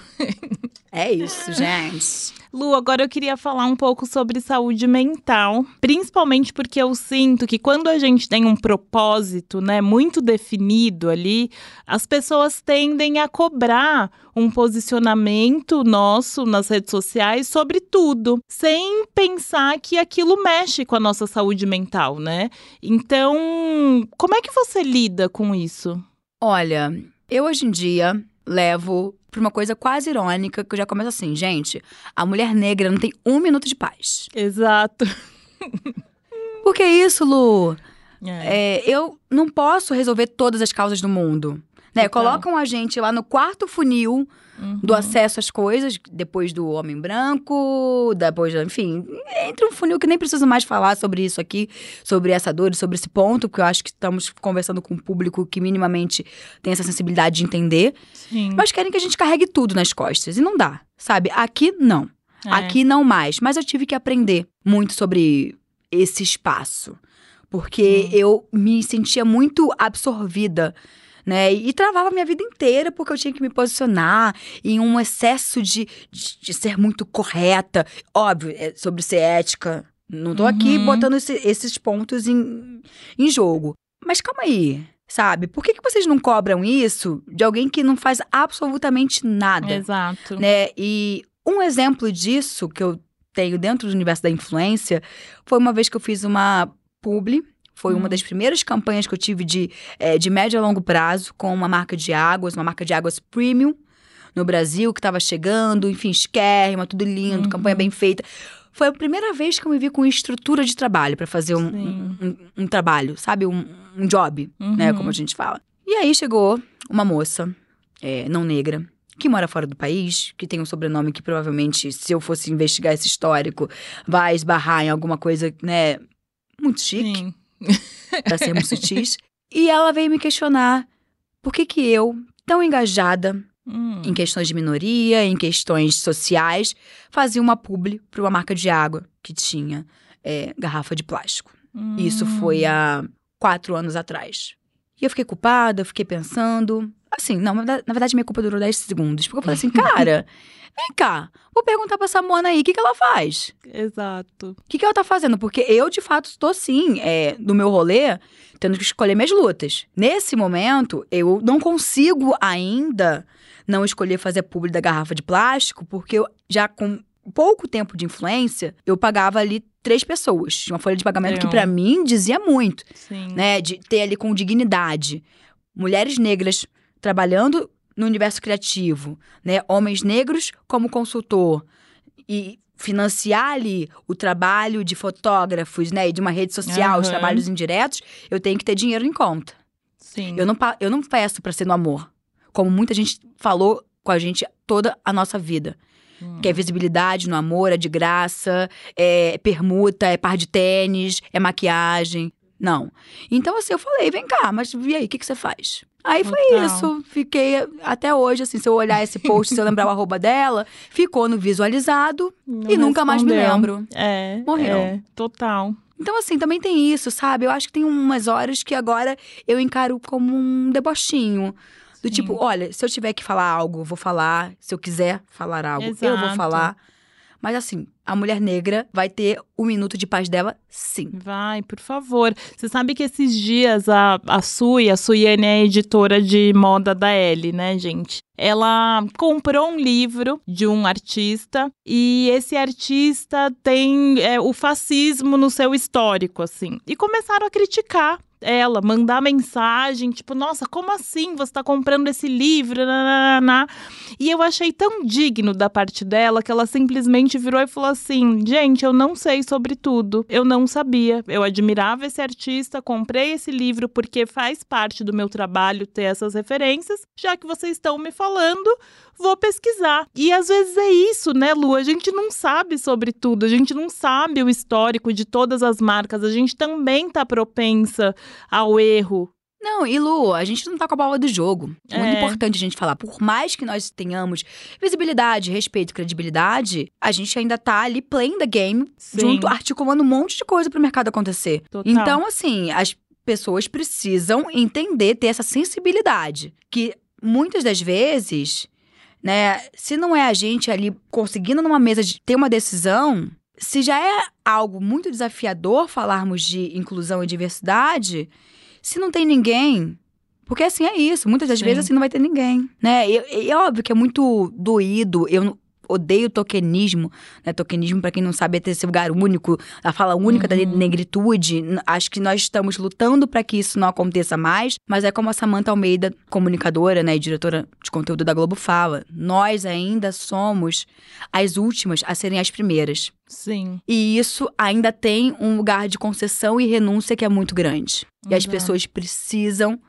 É isso, gente. Lu, agora eu queria falar um pouco sobre saúde mental, principalmente porque eu sinto que quando a gente tem um propósito, né, muito definido ali, as pessoas tendem a cobrar um posicionamento nosso nas redes sociais sobre tudo, sem pensar que aquilo mexe com a nossa saúde mental, né? Então, como é que você lida com isso? Olha, eu hoje em dia levo pra uma coisa quase irônica, que eu já começo assim, gente, a mulher negra não tem um minuto de paz. Exato. Por que isso, Lu? É. É, eu não posso resolver todas as causas do mundo. Né? Total. Colocam a gente lá no quarto funil Uhum. do acesso às coisas, depois do homem branco, depois, enfim, entre um funil que nem preciso mais falar sobre isso aqui, sobre essa dor e sobre esse ponto, porque eu acho que estamos conversando com um público que minimamente tem essa sensibilidade de entender, Sim. mas querem que a gente carregue tudo nas costas, e não dá, sabe? Aqui, não. É. Aqui, não mais. Mas eu tive que aprender muito sobre esse espaço, porque eu me sentia muito absorvida né? E travava a minha vida inteira porque eu tinha que me posicionar em um excesso de, de, de ser muito correta. Óbvio, é sobre ser ética. Não tô aqui Uhum. botando esse- esses pontos em, em jogo. Mas calma aí, sabe? Por que, que vocês não cobram isso de alguém que não faz absolutamente nada? Exato. né? E um exemplo disso que eu tenho dentro do universo da influência foi uma vez que eu fiz uma publi. Foi uma Hum. das primeiras campanhas que eu tive de, eh, de médio a longo prazo com uma marca de águas, uma marca de águas premium no Brasil, que estava chegando, enfim, esquerma, tudo lindo, Uhum. campanha bem feita. Foi a primeira vez que eu me vi com estrutura de trabalho para fazer um, um, um- um trabalho, sabe? Um, um job, né? Uhum. Como a gente fala. E aí chegou uma moça, eh, não negra, que mora fora do país, que tem um sobrenome que provavelmente, se eu fosse investigar esse histórico, vai esbarrar em alguma coisa, né, muito chique, Sim. pra sermos sutis. E ela veio me questionar por que que eu, tão engajada Hum. em questões de minoria, em questões sociais, fazia uma publi para uma marca de água que tinha é, garrafa de plástico. Isso Hum. foi há quatro anos atrás. E eu fiquei culpada, eu fiquei pensando. Assim, não, na verdade minha culpa durou 10 segundos. Porque eu falei assim, cara, vem cá, vou perguntar pra essa mona aí o que, que ela faz. Exato. O que, que ela tá fazendo? Porque eu, de fato, estou sim, é, no meu rolê, tendo que escolher minhas lutas. Nesse momento, eu não consigo ainda não escolher fazer publi da garrafa de plástico, porque eu já com pouco tempo de influência, eu pagava ali três pessoas. Tinha uma folha de pagamento que, Legal. pra mim, dizia muito, Sim. né? De ter ali com dignidade. Mulheres negras trabalhando no universo criativo, né? Homens negros como consultor. E financiar ali o trabalho de fotógrafos, né? E de uma rede social, os Aham. trabalhos indiretos, eu tenho que ter dinheiro em conta. Sim. Eu não, eu não peço pra ser no amor. Como muita gente falou com a gente toda a nossa vida. Hum. Que é visibilidade no amor, é de graça, é permuta, é par de tênis, é maquiagem. Não. Então, assim, eu falei, vem cá, mas e aí, o que, que você faz? Aí foi Total. isso. Fiquei até hoje, assim, se eu olhar esse post, se eu lembrar o arroba dela, ficou no visualizado Não e nunca mais me lembro. É. Morreu. é, total. Então, assim, também tem isso, sabe? Eu acho que tem umas horas que agora eu encaro como um debochinho. Do Sim. tipo, olha, se eu tiver que falar algo, eu vou falar. Se eu quiser falar algo, eu vou Exato. falar. Mas assim, a mulher negra vai ter o minuto de paz dela, sim. Vai, por favor. Você sabe que esses dias a, a Sui, a Suiane é editora de moda da Elle, né, gente? Ela comprou um livro de um artista e esse artista tem é, o fascismo no seu histórico, assim. E começaram a criticar ela, mandar mensagem, tipo, nossa, como assim você tá comprando esse livro? Nananana. E eu achei tão digno da parte dela que ela simplesmente virou e falou assim: gente, eu não sei sobre tudo. Eu não sabia. Eu admirava esse artista, comprei esse livro porque faz parte do meu trabalho ter essas referências. Já que vocês estão me falando, vou pesquisar. E às vezes é isso, né, Lu? A gente não sabe sobre tudo, a gente não sabe o histórico de todas as marcas, a gente também tá propensa ao erro. Não, e Lu, a gente não tá com a bola do jogo. É muito É. importante a gente falar. Por mais que nós tenhamos visibilidade, respeito, credibilidade, a gente ainda tá ali playing the game, Sim. junto, articulando um monte de coisa pro mercado acontecer. Total. Então, assim, as pessoas precisam entender, ter essa sensibilidade. Que muitas das vezes, né, se não é a gente ali conseguindo numa mesa de ter uma decisão, se já é algo muito desafiador falarmos de inclusão e diversidade, se não tem ninguém. Porque assim é isso, muitas das Sim. vezes assim não vai ter ninguém, né? E, é óbvio que é muito doído, eu odeio tokenismo, né? Tokenismo, pra quem não sabe, é ter esse lugar único, a fala única da Uhum. negritude. N- Acho que nós estamos lutando pra que isso não aconteça mais, mas é como a Samantha Almeida, comunicadora, né, e diretora de conteúdo da Globo fala, nós ainda somos as últimas a serem as primeiras. Sim. E isso ainda tem um lugar de concessão e renúncia que é muito grande. E as pessoas precisam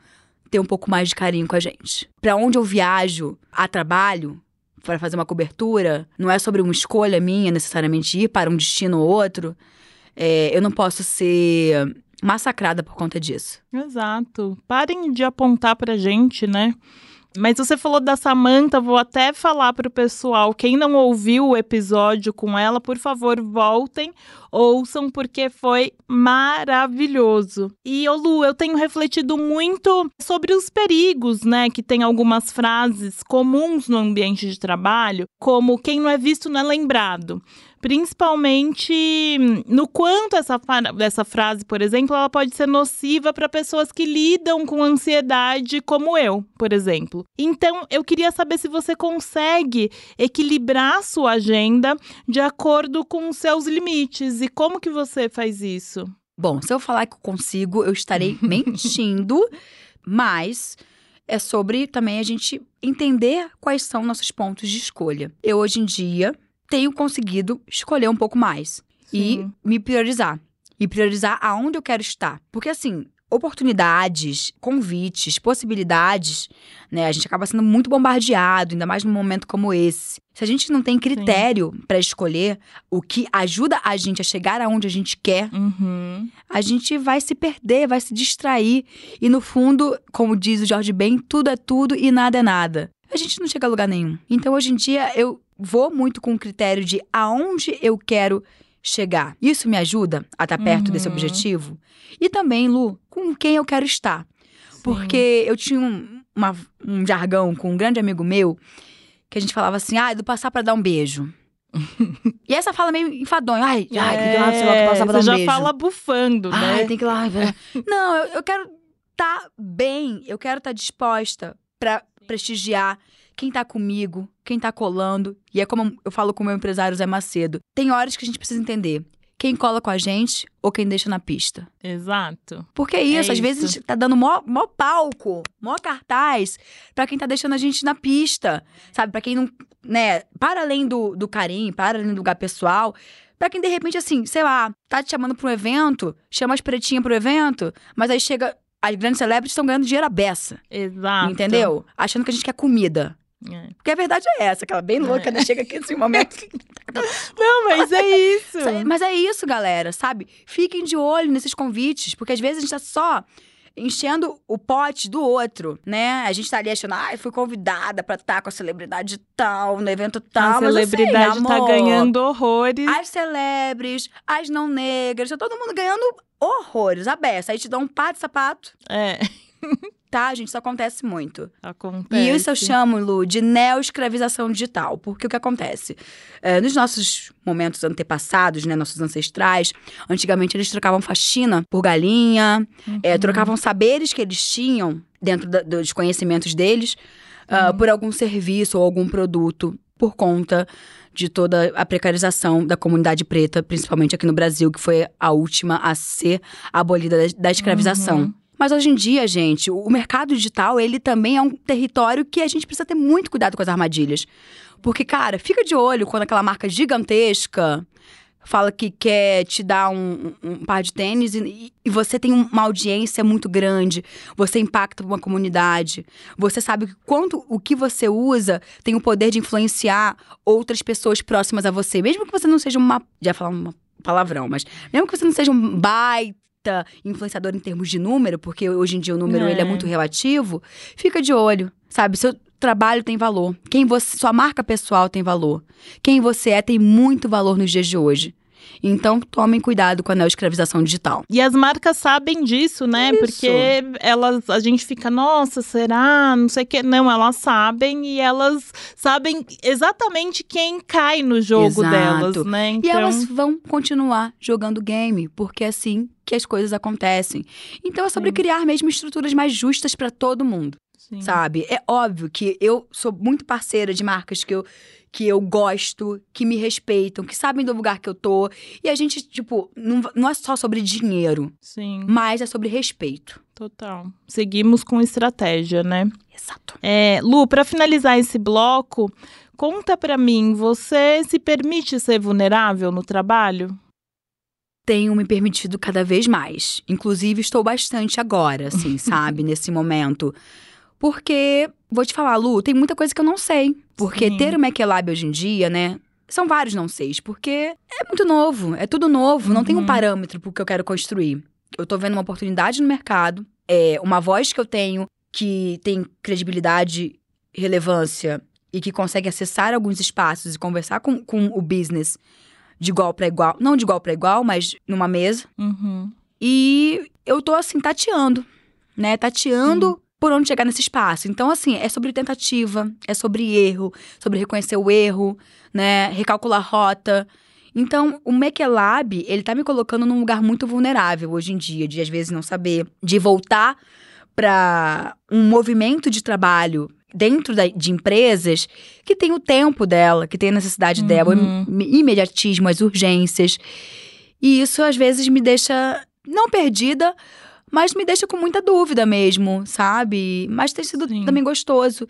ter um pouco mais de carinho com a gente. Pra onde eu viajo a trabalho, para fazer uma cobertura, não é sobre uma escolha minha necessariamente ir para um destino ou outro. É, eu não posso ser massacrada por conta disso. Exato. Parem de apontar pra gente, né? Mas você falou da Samantha, vou até falar pro pessoal, quem não ouviu o episódio com ela, por favor, voltem, ouçam porque foi maravilhoso. E ô Lu, eu tenho refletido muito sobre os perigos, né, que tem algumas frases comuns no ambiente de trabalho, como quem não é visto não é lembrado principalmente no quanto essa, essa frase, por exemplo, ela pode ser nociva para pessoas que lidam com ansiedade, como eu, por exemplo. Então, eu queria saber se você consegue equilibrar sua agenda de acordo com os seus limites e como que você faz isso? Bom, se eu falar que eu consigo, eu estarei mentindo, mas é sobre também a gente entender quais são nossos pontos de escolha. Eu, hoje em dia, tenho conseguido escolher um pouco mais e Sim. me priorizar. E priorizar aonde eu quero estar. Porque, assim, oportunidades, convites, possibilidades, né? A gente acaba sendo muito bombardeado, ainda mais num momento como esse. Se a gente não tem critério para escolher o que ajuda a gente a chegar aonde a gente quer, Uhum. a gente vai se perder, vai se distrair. E no fundo, como diz o Jorge Ben, tudo é tudo e nada é nada. A gente não chega a lugar nenhum. Então, hoje em dia, eu vou muito com o critério de aonde eu quero chegar. Isso me ajuda a estar perto Uhum. desse objetivo. E também, Lu, com quem eu quero estar. Porque eu tinha um, uma- um jargão com um grande amigo meu que a gente falava assim: ah, do passar pra dar um beijo. e essa fala meio enfadonha. Ai, ai, tem que ir lá, sei lá, É, passar pra dar você um já beijo. fala bufando, Ai, né? tem que ir lá. ai, Não, eu, eu quero estar bem, eu quero estar disposta pra prestigiar quem tá comigo, quem tá colando. E é como eu falo com o meu empresário Zé Macedo: tem horas que a gente precisa entender quem cola com a gente ou quem deixa na pista. Exato. Porque é isso, É às vezes a gente tá dando mó, mó palco, mó cartaz pra quem tá deixando a gente na pista, sabe? Pra quem não, né, para além do, do carinho, para além do lugar pessoal, pra quem de repente, assim, sei lá, tá te chamando pra um evento, chama as pretinhas pro evento, mas aí chega, as grandes celebridades estão ganhando dinheiro à beça, Exato. entendeu? Achando que a gente quer comida. É. Porque a verdade é essa, aquela bem louca, né? Chega aqui nesse momento. Não, mas é isso. Mas é isso, galera, sabe? Fiquem de olho nesses convites, porque às vezes a gente tá só enchendo o pote do outro, né? A gente tá ali achando, ai, fui convidada pra estar com a celebridade tal, no evento tal. a mas celebridade assim, tá amor, ganhando horrores. As celebres, as não negras, tá todo mundo ganhando horrores, a beça. Aí te dá um par de sapato, É, tá, gente? Isso acontece muito. acontece. E isso eu chamo, Lu, de neoescravização digital. Porque o que acontece? É, nos nossos momentos antepassados, né, nossos ancestrais, antigamente eles trocavam faxina por galinha, é, Uhum. trocavam saberes que eles tinham dentro da- dos conhecimentos deles ah, Uhum. por algum serviço ou algum produto por conta de toda a precarização da comunidade preta, principalmente aqui no Brasil, que foi a última a ser abolida da, da escravização. Uhum. Mas hoje em dia, gente, o mercado digital, ele também é um território que a gente precisa ter muito cuidado com as armadilhas. Porque, cara, fica de olho quando aquela marca gigantesca fala que quer te dar um, um- par de tênis e, e você tem uma audiência muito grande, você impacta uma comunidade, você sabe quanto o que você usa tem o poder de influenciar outras pessoas próximas a você, mesmo que você não seja uma, já falar um palavrão, mas mesmo que você não seja um baita influenciador em termos de número, porque hoje em dia o número É. ele é muito relativo, fica de olho, sabe? Seu trabalho tem valor. Quem você, sua marca pessoal tem valor. Quem você é tem muito valor nos dias de hoje. Então, tomem cuidado com a neoescravização digital. E as marcas sabem disso, né? Isso. Porque elas, a gente fica, nossa, será? Não sei o que. Não, elas sabem e elas sabem exatamente quem cai no jogo Exato. delas, né? E Então, elas vão continuar jogando game, porque assim que as coisas acontecem. Então, é sobre Sim. criar mesmo estruturas mais justas para todo mundo. sim. sabe? É óbvio que eu sou muito parceira de marcas que eu, que eu gosto, que me respeitam, que sabem do lugar que eu tô. E a gente, tipo, não, não é só sobre dinheiro, Sim, mas é sobre respeito. total. Seguimos com estratégia, né? Exato. É, Lu, para finalizar esse bloco, conta pra mim, você se permite ser vulnerável no trabalho? Tenho me permitido cada vez mais. Inclusive, estou bastante agora, assim, sabe? Nesse momento. Porque, vou te falar, Lu, tem muita coisa que eu não sei. Porque Sim. ter o MacLab hoje em dia, né? São vários não seis, porque é muito novo, é tudo novo, não tem um Uhum. parâmetro pro que eu quero construir. Eu tô vendo uma oportunidade no mercado, é uma voz que eu tenho que tem credibilidade, relevância e que consegue acessar alguns espaços e conversar com, com o business de igual para igual, não de igual para igual, mas numa mesa. Uhum. E eu tô assim tateando, né? Tateando por onde chegar nesse espaço. Então assim, é sobre tentativa, é sobre erro, sobre reconhecer o erro, né? Recalcular rota. Então, o MakeLab, ele tá me colocando num lugar muito vulnerável hoje em dia, de às vezes não saber, de voltar para um movimento de trabalho dentro da- de empresas que tem o tempo dela, que tem a necessidade dela, o Uhum. im- imediatismo, as urgências. E isso às vezes me deixa não perdida, mas me deixa com muita dúvida mesmo, sabe? Mas tem sido Sim. também gostoso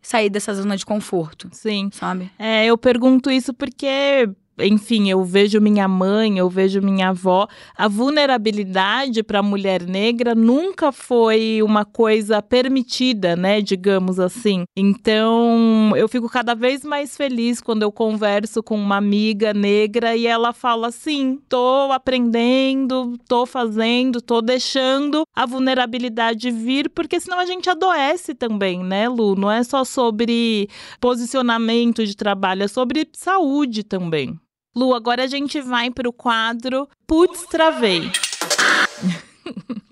sair dessa zona de conforto, Sim. sabe? É, eu pergunto isso porque enfim, eu vejo minha mãe, eu vejo minha avó, a vulnerabilidade para a mulher negra nunca foi uma coisa permitida, né, digamos assim. Então, eu fico cada vez mais feliz quando eu converso com uma amiga negra e ela fala assim: "Tô aprendendo, tô fazendo, tô deixando a vulnerabilidade vir, porque senão a gente adoece também, né, Lu? Não é só sobre posicionamento de trabalho, é sobre saúde também. Lu, agora a gente vai para o quadro Putz, travei.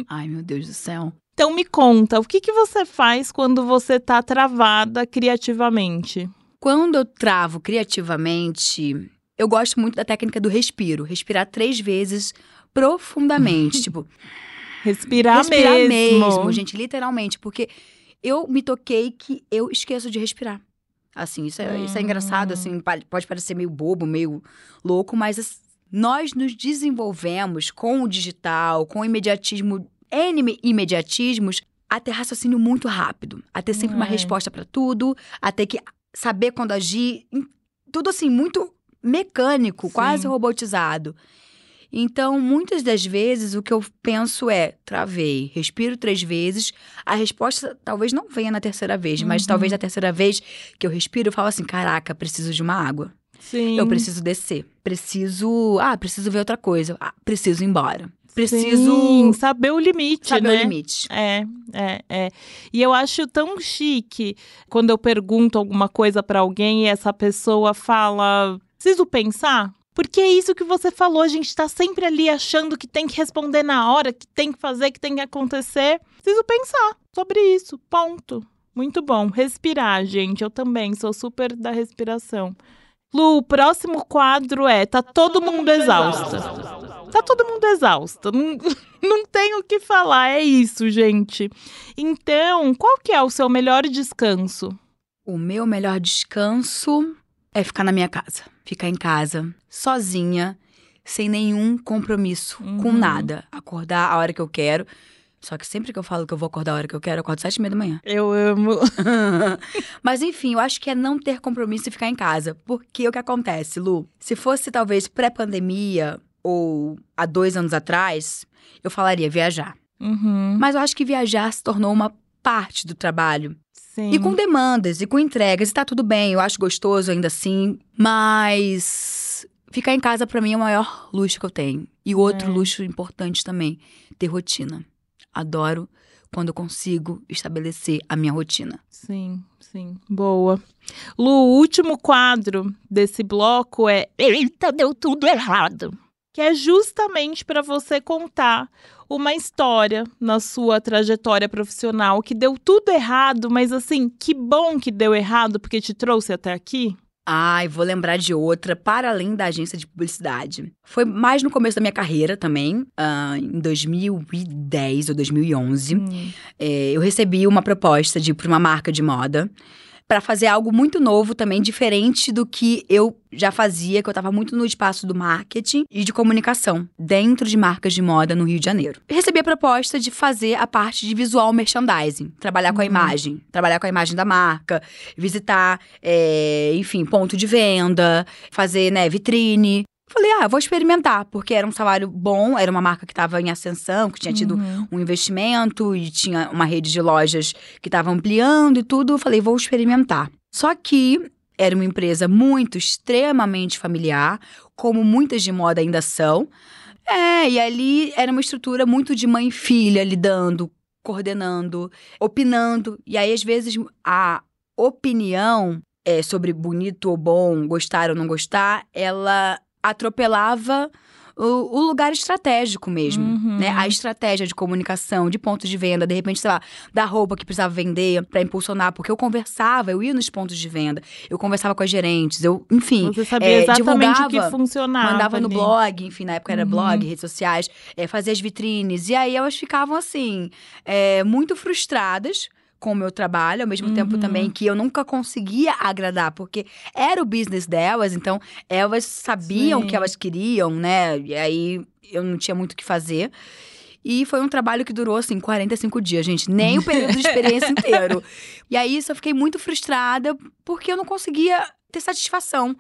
Ai, meu Deus do céu. Então me conta, o que, que você faz quando você tá travada criativamente? Quando eu travo criativamente, eu gosto muito da técnica do respiro. Respirar três vezes profundamente. tipo, respirar, respirar mesmo. mesmo, gente, literalmente. Porque eu me toquei que eu esqueço de respirar. Assim, isso é, isso é engraçado, Hum. assim, pode parecer meio bobo, meio louco, mas as- nós nos desenvolvemos com o digital, com o imediatismo, N imediatismos, a ter raciocínio muito rápido, a ter sempre uma É. resposta para tudo, a ter que saber quando agir, tudo assim, muito mecânico, quase Sim. robotizado. Então, muitas das vezes, o que eu penso é: travei, respiro três vezes. A resposta talvez não venha na terceira vez, mas Uhum. talvez na terceira vez que eu respiro, eu falo assim: caraca, preciso de uma água. Sim. Eu preciso descer. Preciso. Ah, preciso ver outra coisa. Ah, preciso ir embora. Preciso Sim, saber o limite, saber né? o limite. É, é, é. E eu acho tão chique quando eu pergunto alguma coisa pra alguém e essa pessoa fala: preciso pensar? Porque é isso que você falou, a gente tá sempre ali achando que tem que responder na hora, que tem que fazer, que tem que acontecer. Preciso pensar sobre isso, ponto. Muito bom. Respirar, gente. Eu também sou super da respiração. Lu, o próximo quadro é Tá todo mundo exausta. Tá todo mundo exausta. Não, não tem o que falar, é isso, gente. Então, qual que é o seu melhor descanso? O meu melhor descanso é ficar na minha casa. Ficar em casa, sozinha, sem nenhum compromisso com Uhum. nada. Acordar a hora que eu quero. Só que sempre que eu falo que eu vou acordar a hora que eu quero, eu acordo sete e meia da manhã. Eu amo. Mas enfim, eu acho que é não ter compromisso e ficar em casa. Porque o que acontece, Lu? Se fosse talvez pré-pandemia ou há dois anos atrás, eu falaria viajar. Uhum, Mas eu acho que viajar se tornou uma parte do trabalho. Sim. E com demandas, e com entregas, e tá tudo bem, eu acho gostoso ainda assim. Mas ficar em casa pra mim é o maior luxo que eu tenho. E outro É. luxo importante também, ter rotina. Adoro quando eu consigo estabelecer a minha rotina. Sim, sim. Boa. Lu, o último quadro desse bloco é Eita, deu tudo errado. Que é justamente para você contar uma história na sua trajetória profissional que deu tudo errado, mas assim, que bom que deu errado porque te trouxe até aqui. Ai, vou lembrar de outra, para além da agência de publicidade. Foi mais no começo da minha carreira também, ah, em 2010 ou 2011. Hum, É, eu recebi uma proposta de ir para uma marca de moda para fazer algo muito novo também, diferente do que eu já fazia, que eu estava muito no espaço do marketing e de comunicação, dentro de marcas de moda no Rio de Janeiro. Recebi a proposta de fazer a parte de visual merchandising, trabalhar com a Uhum. imagem, trabalhar com a imagem da marca, visitar, é, enfim, ponto de venda, fazer, né, vitrine. Falei, ah, vou experimentar, porque era um salário bom, era uma marca que estava em ascensão, que tinha tido uhum. um investimento e tinha uma rede de lojas que estava ampliando e tudo. Eu falei, vou experimentar. Só que era uma empresa muito, extremamente familiar, como muitas de moda ainda são. É, e ali era uma estrutura muito de mãe e filha lidando, coordenando, opinando. E aí, às vezes, a opinião é, sobre bonito ou bom, gostar ou não gostar, ela atropelava o, o lugar estratégico mesmo, Uhum. né? A estratégia de comunicação, de pontos de venda, de repente, sei lá, da roupa que precisava vender pra impulsionar, porque eu conversava, eu ia nos pontos de venda, eu conversava com as gerentes, eu, enfim, Você sabia é, exatamente o que divulgava, funcionava. mandava no ali. blog, enfim, na época era Uhum. blog, redes sociais, é, fazia as vitrines, e aí elas ficavam assim, é, muito frustradas com o meu trabalho, ao mesmo tempo Uhum. também que eu nunca conseguia agradar, porque era o business delas, então elas sabiam o que elas queriam, né? E aí eu não tinha muito o que fazer. E foi um trabalho que durou, assim, 45 dias, gente. Nem o período de experiência inteiro. E aí, isso eu fiquei muito frustrada, porque eu não conseguia ter satisfação.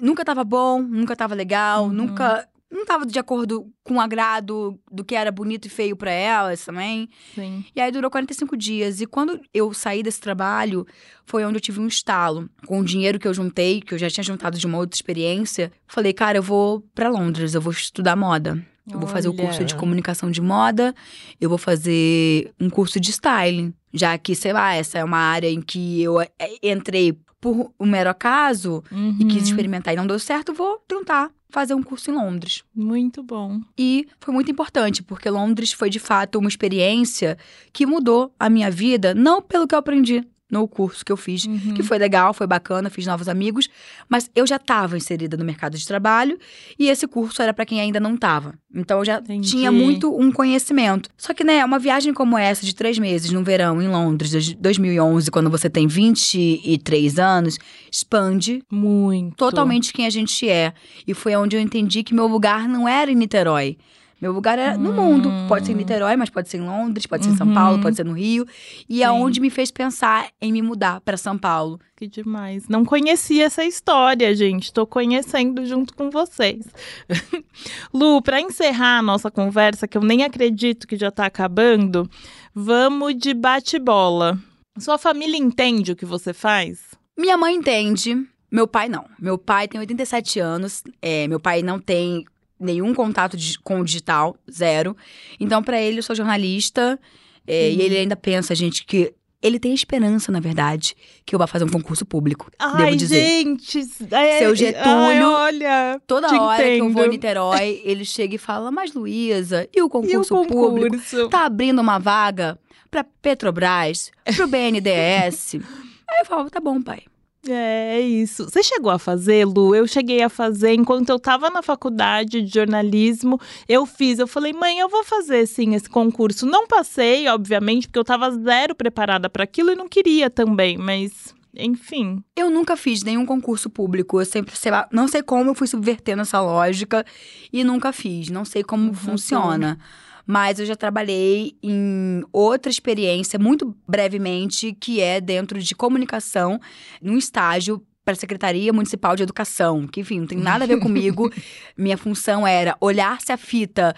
Nunca tava bom, nunca tava legal, Uhum. nunca. Não tava de acordo com o agrado do que era bonito e feio pra elas também. Sim. E aí durou 45 dias. E quando eu saí desse trabalho, foi onde eu tive um estalo. Com o dinheiro que eu juntei, que eu já tinha juntado de uma outra experiência, falei, cara, eu vou pra Londres, eu vou estudar moda. Eu vou fazer o curso de Olha. comunicação de moda, eu vou fazer um curso de styling. Já que, sei lá, essa é uma área em que eu eh, entrei por um mero acaso e quis Uhum. experimentar e não deu certo, vou tentar fazer um curso em Londres. Muito bom. E foi muito importante, porque Londres foi de fato uma experiência que mudou a minha vida, não pelo que eu aprendi no curso que eu fiz, Uhum. que foi legal, foi bacana, fiz novos amigos, mas eu já estava inserida no mercado de trabalho e esse curso era para quem ainda não estava. Então eu já Entendi. tinha muito um conhecimento. Só que, né, uma viagem como essa de três meses no verão em Londres, de 2011, quando você tem 23 anos, expande Muito. totalmente quem a gente é. E foi onde eu entendi que meu lugar não era em Niterói. Meu lugar era no mundo. Pode ser em Niterói, mas pode ser em Londres, pode ser em São Uhum. Paulo, pode ser no Rio. E é onde me fez pensar em me mudar para São Paulo. Que demais. Não conhecia essa história, gente. Tô conhecendo junto com vocês. Lu, para encerrar a nossa conversa, que eu nem acredito que já tá acabando, vamos de bate-bola. Sua família entende o que você faz? Minha mãe entende, meu pai não. Meu pai tem 87 anos, é, meu pai não tem nenhum contato de- com o digital, zero. Então, para ele, eu sou jornalista. é. E ele ainda pensa, gente, que ele tem esperança, na verdade, que eu vá fazer um concurso público. Ai, devo dizer. gente. É, Seu Ai, Getúlio, olha. Toda hora que eu vou entendo. em Niterói, ele chega e fala: Mas, Luísa, e o E o concurso público? concurso? Tá abrindo uma vaga pra Petrobras, pro BNDES. Aí eu falo: Tá bom, pai. É isso. Você chegou a fazer, Lu? Eu cheguei a fazer enquanto eu tava na faculdade de jornalismo. Eu fiz, eu falei, mãe, eu vou fazer sim esse concurso. Não passei, obviamente, porque eu tava zero preparada para aquilo e não queria também, mas enfim. Eu nunca fiz nenhum concurso público. Eu sempre, sei lá, não sei como eu fui subvertendo essa lógica e nunca fiz. Não sei como Arrasou. funciona. Mas eu já trabalhei em outra experiência, muito brevemente, que é dentro de comunicação, num estágio para a Secretaria Municipal de Educação, que, enfim, não tem nada a ver comigo. Minha função era olhar se a fita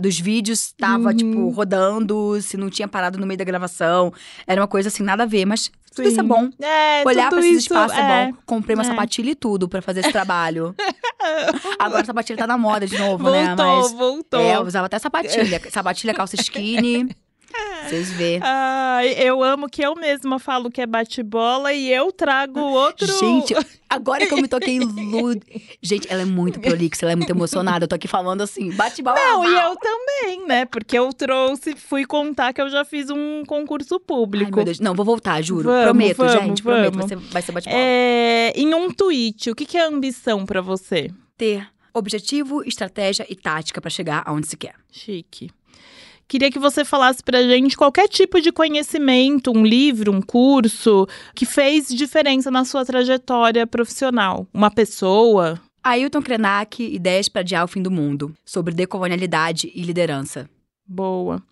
dos vídeos estava, Uhum. tipo, rodando, se não tinha parado no meio da gravação. Era uma coisa assim, nada a ver, mas tudo isso é bom. É, Olhar pra esses espaços é, bom. Comprei uma é. sapatilha e tudo pra fazer esse trabalho. Agora a sapatilha tá na moda de novo, Voltou, né? Mas voltou. é, eu usava até sapatilha. Sapatilha, calça skinny. Vocês vê. Ai, eu amo que eu mesma falo que é bate-bola e eu trago outro. Gente, agora que eu me toquei Lu... Gente, ela é muito prolixa, ela é muito emocionada. Eu tô aqui falando assim, bate bola. Não, e eu também, né? Porque eu trouxe, fui contar que eu já fiz um concurso Ai, público. Deus. Não, vou voltar, juro. Vamos, prometo, vamos, gente. Prometo, vamos. vai ser, vai ser bate-bola. É, em um tweet, o que, que é ambição pra você? Ter objetivo, estratégia e tática pra chegar aonde se quer. Chique. Queria que você falasse pra gente qualquer tipo de conhecimento, um livro, um curso, que fez diferença na sua trajetória profissional. Uma pessoa. Ailton Krenak, Ideias para Adiar o Fim do Mundo, sobre decolonialidade e liderança. Boa.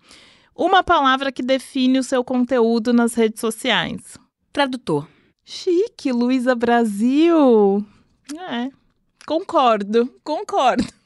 Uma palavra que define o seu conteúdo nas redes sociais. Tradutor. Chique, Luísa Brasil. É, concordo, concordo.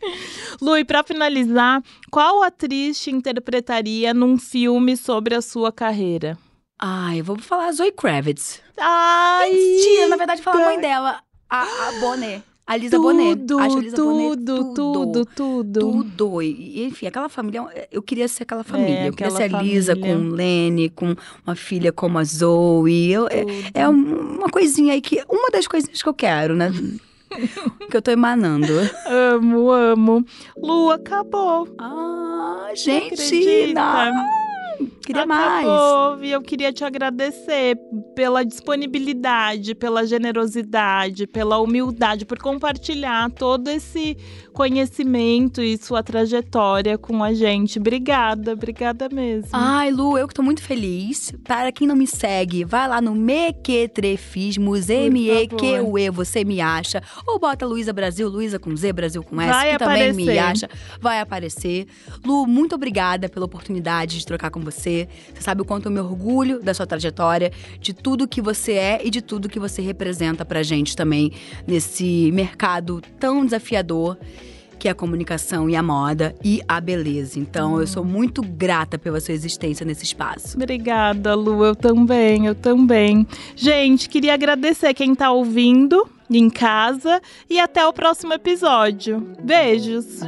Lu, e pra finalizar, qual atriz te interpretaria num filme sobre a sua carreira? Ai, eu vou falar Zoe Kravitz. Ai! Mentira, na verdade, falar a mãe dela, a, a Bonet. A Lisa Bonet. Tudo, Acho a Lisa Bonet tudo, tudo, tudo. Tudo. E, enfim, aquela família, eu queria ser aquela família. eu queria É, ser a Lisa família. com Lenny, com uma filha como a Zoe. Eu, é, Tudo. é um- uma coisinha aí que. Uma das coisinhas que eu quero, né? que eu tô emanando. Amo, amo. Lu, acabou. Ah, gente, não. Queria mais. E eu queria te agradecer pela disponibilidade, pela generosidade, pela humildade, por compartilhar todo esse conhecimento e sua trajetória com a gente. Obrigada, obrigada mesmo. Ai, Lu, eu que tô muito feliz. Para quem não me segue, vai lá no Mequetrefismos, M-E-Q-U-E, você me acha. Ou bota Luísa Brasil, Luísa com Z, Brasil com S, Vai que também me aparecer. acha. Vai aparecer. Lu, muito obrigada pela oportunidade de trocar com você. Você. Você sabe o quanto eu me orgulho da sua trajetória, de tudo que você é e de tudo que você representa pra gente também nesse mercado tão desafiador que é a comunicação e a moda e a beleza. Então, eu sou muito grata pela sua existência nesse espaço. Obrigada, Lu. Eu também, eu também. Gente, queria agradecer quem tá ouvindo em casa e até o próximo episódio. Beijos!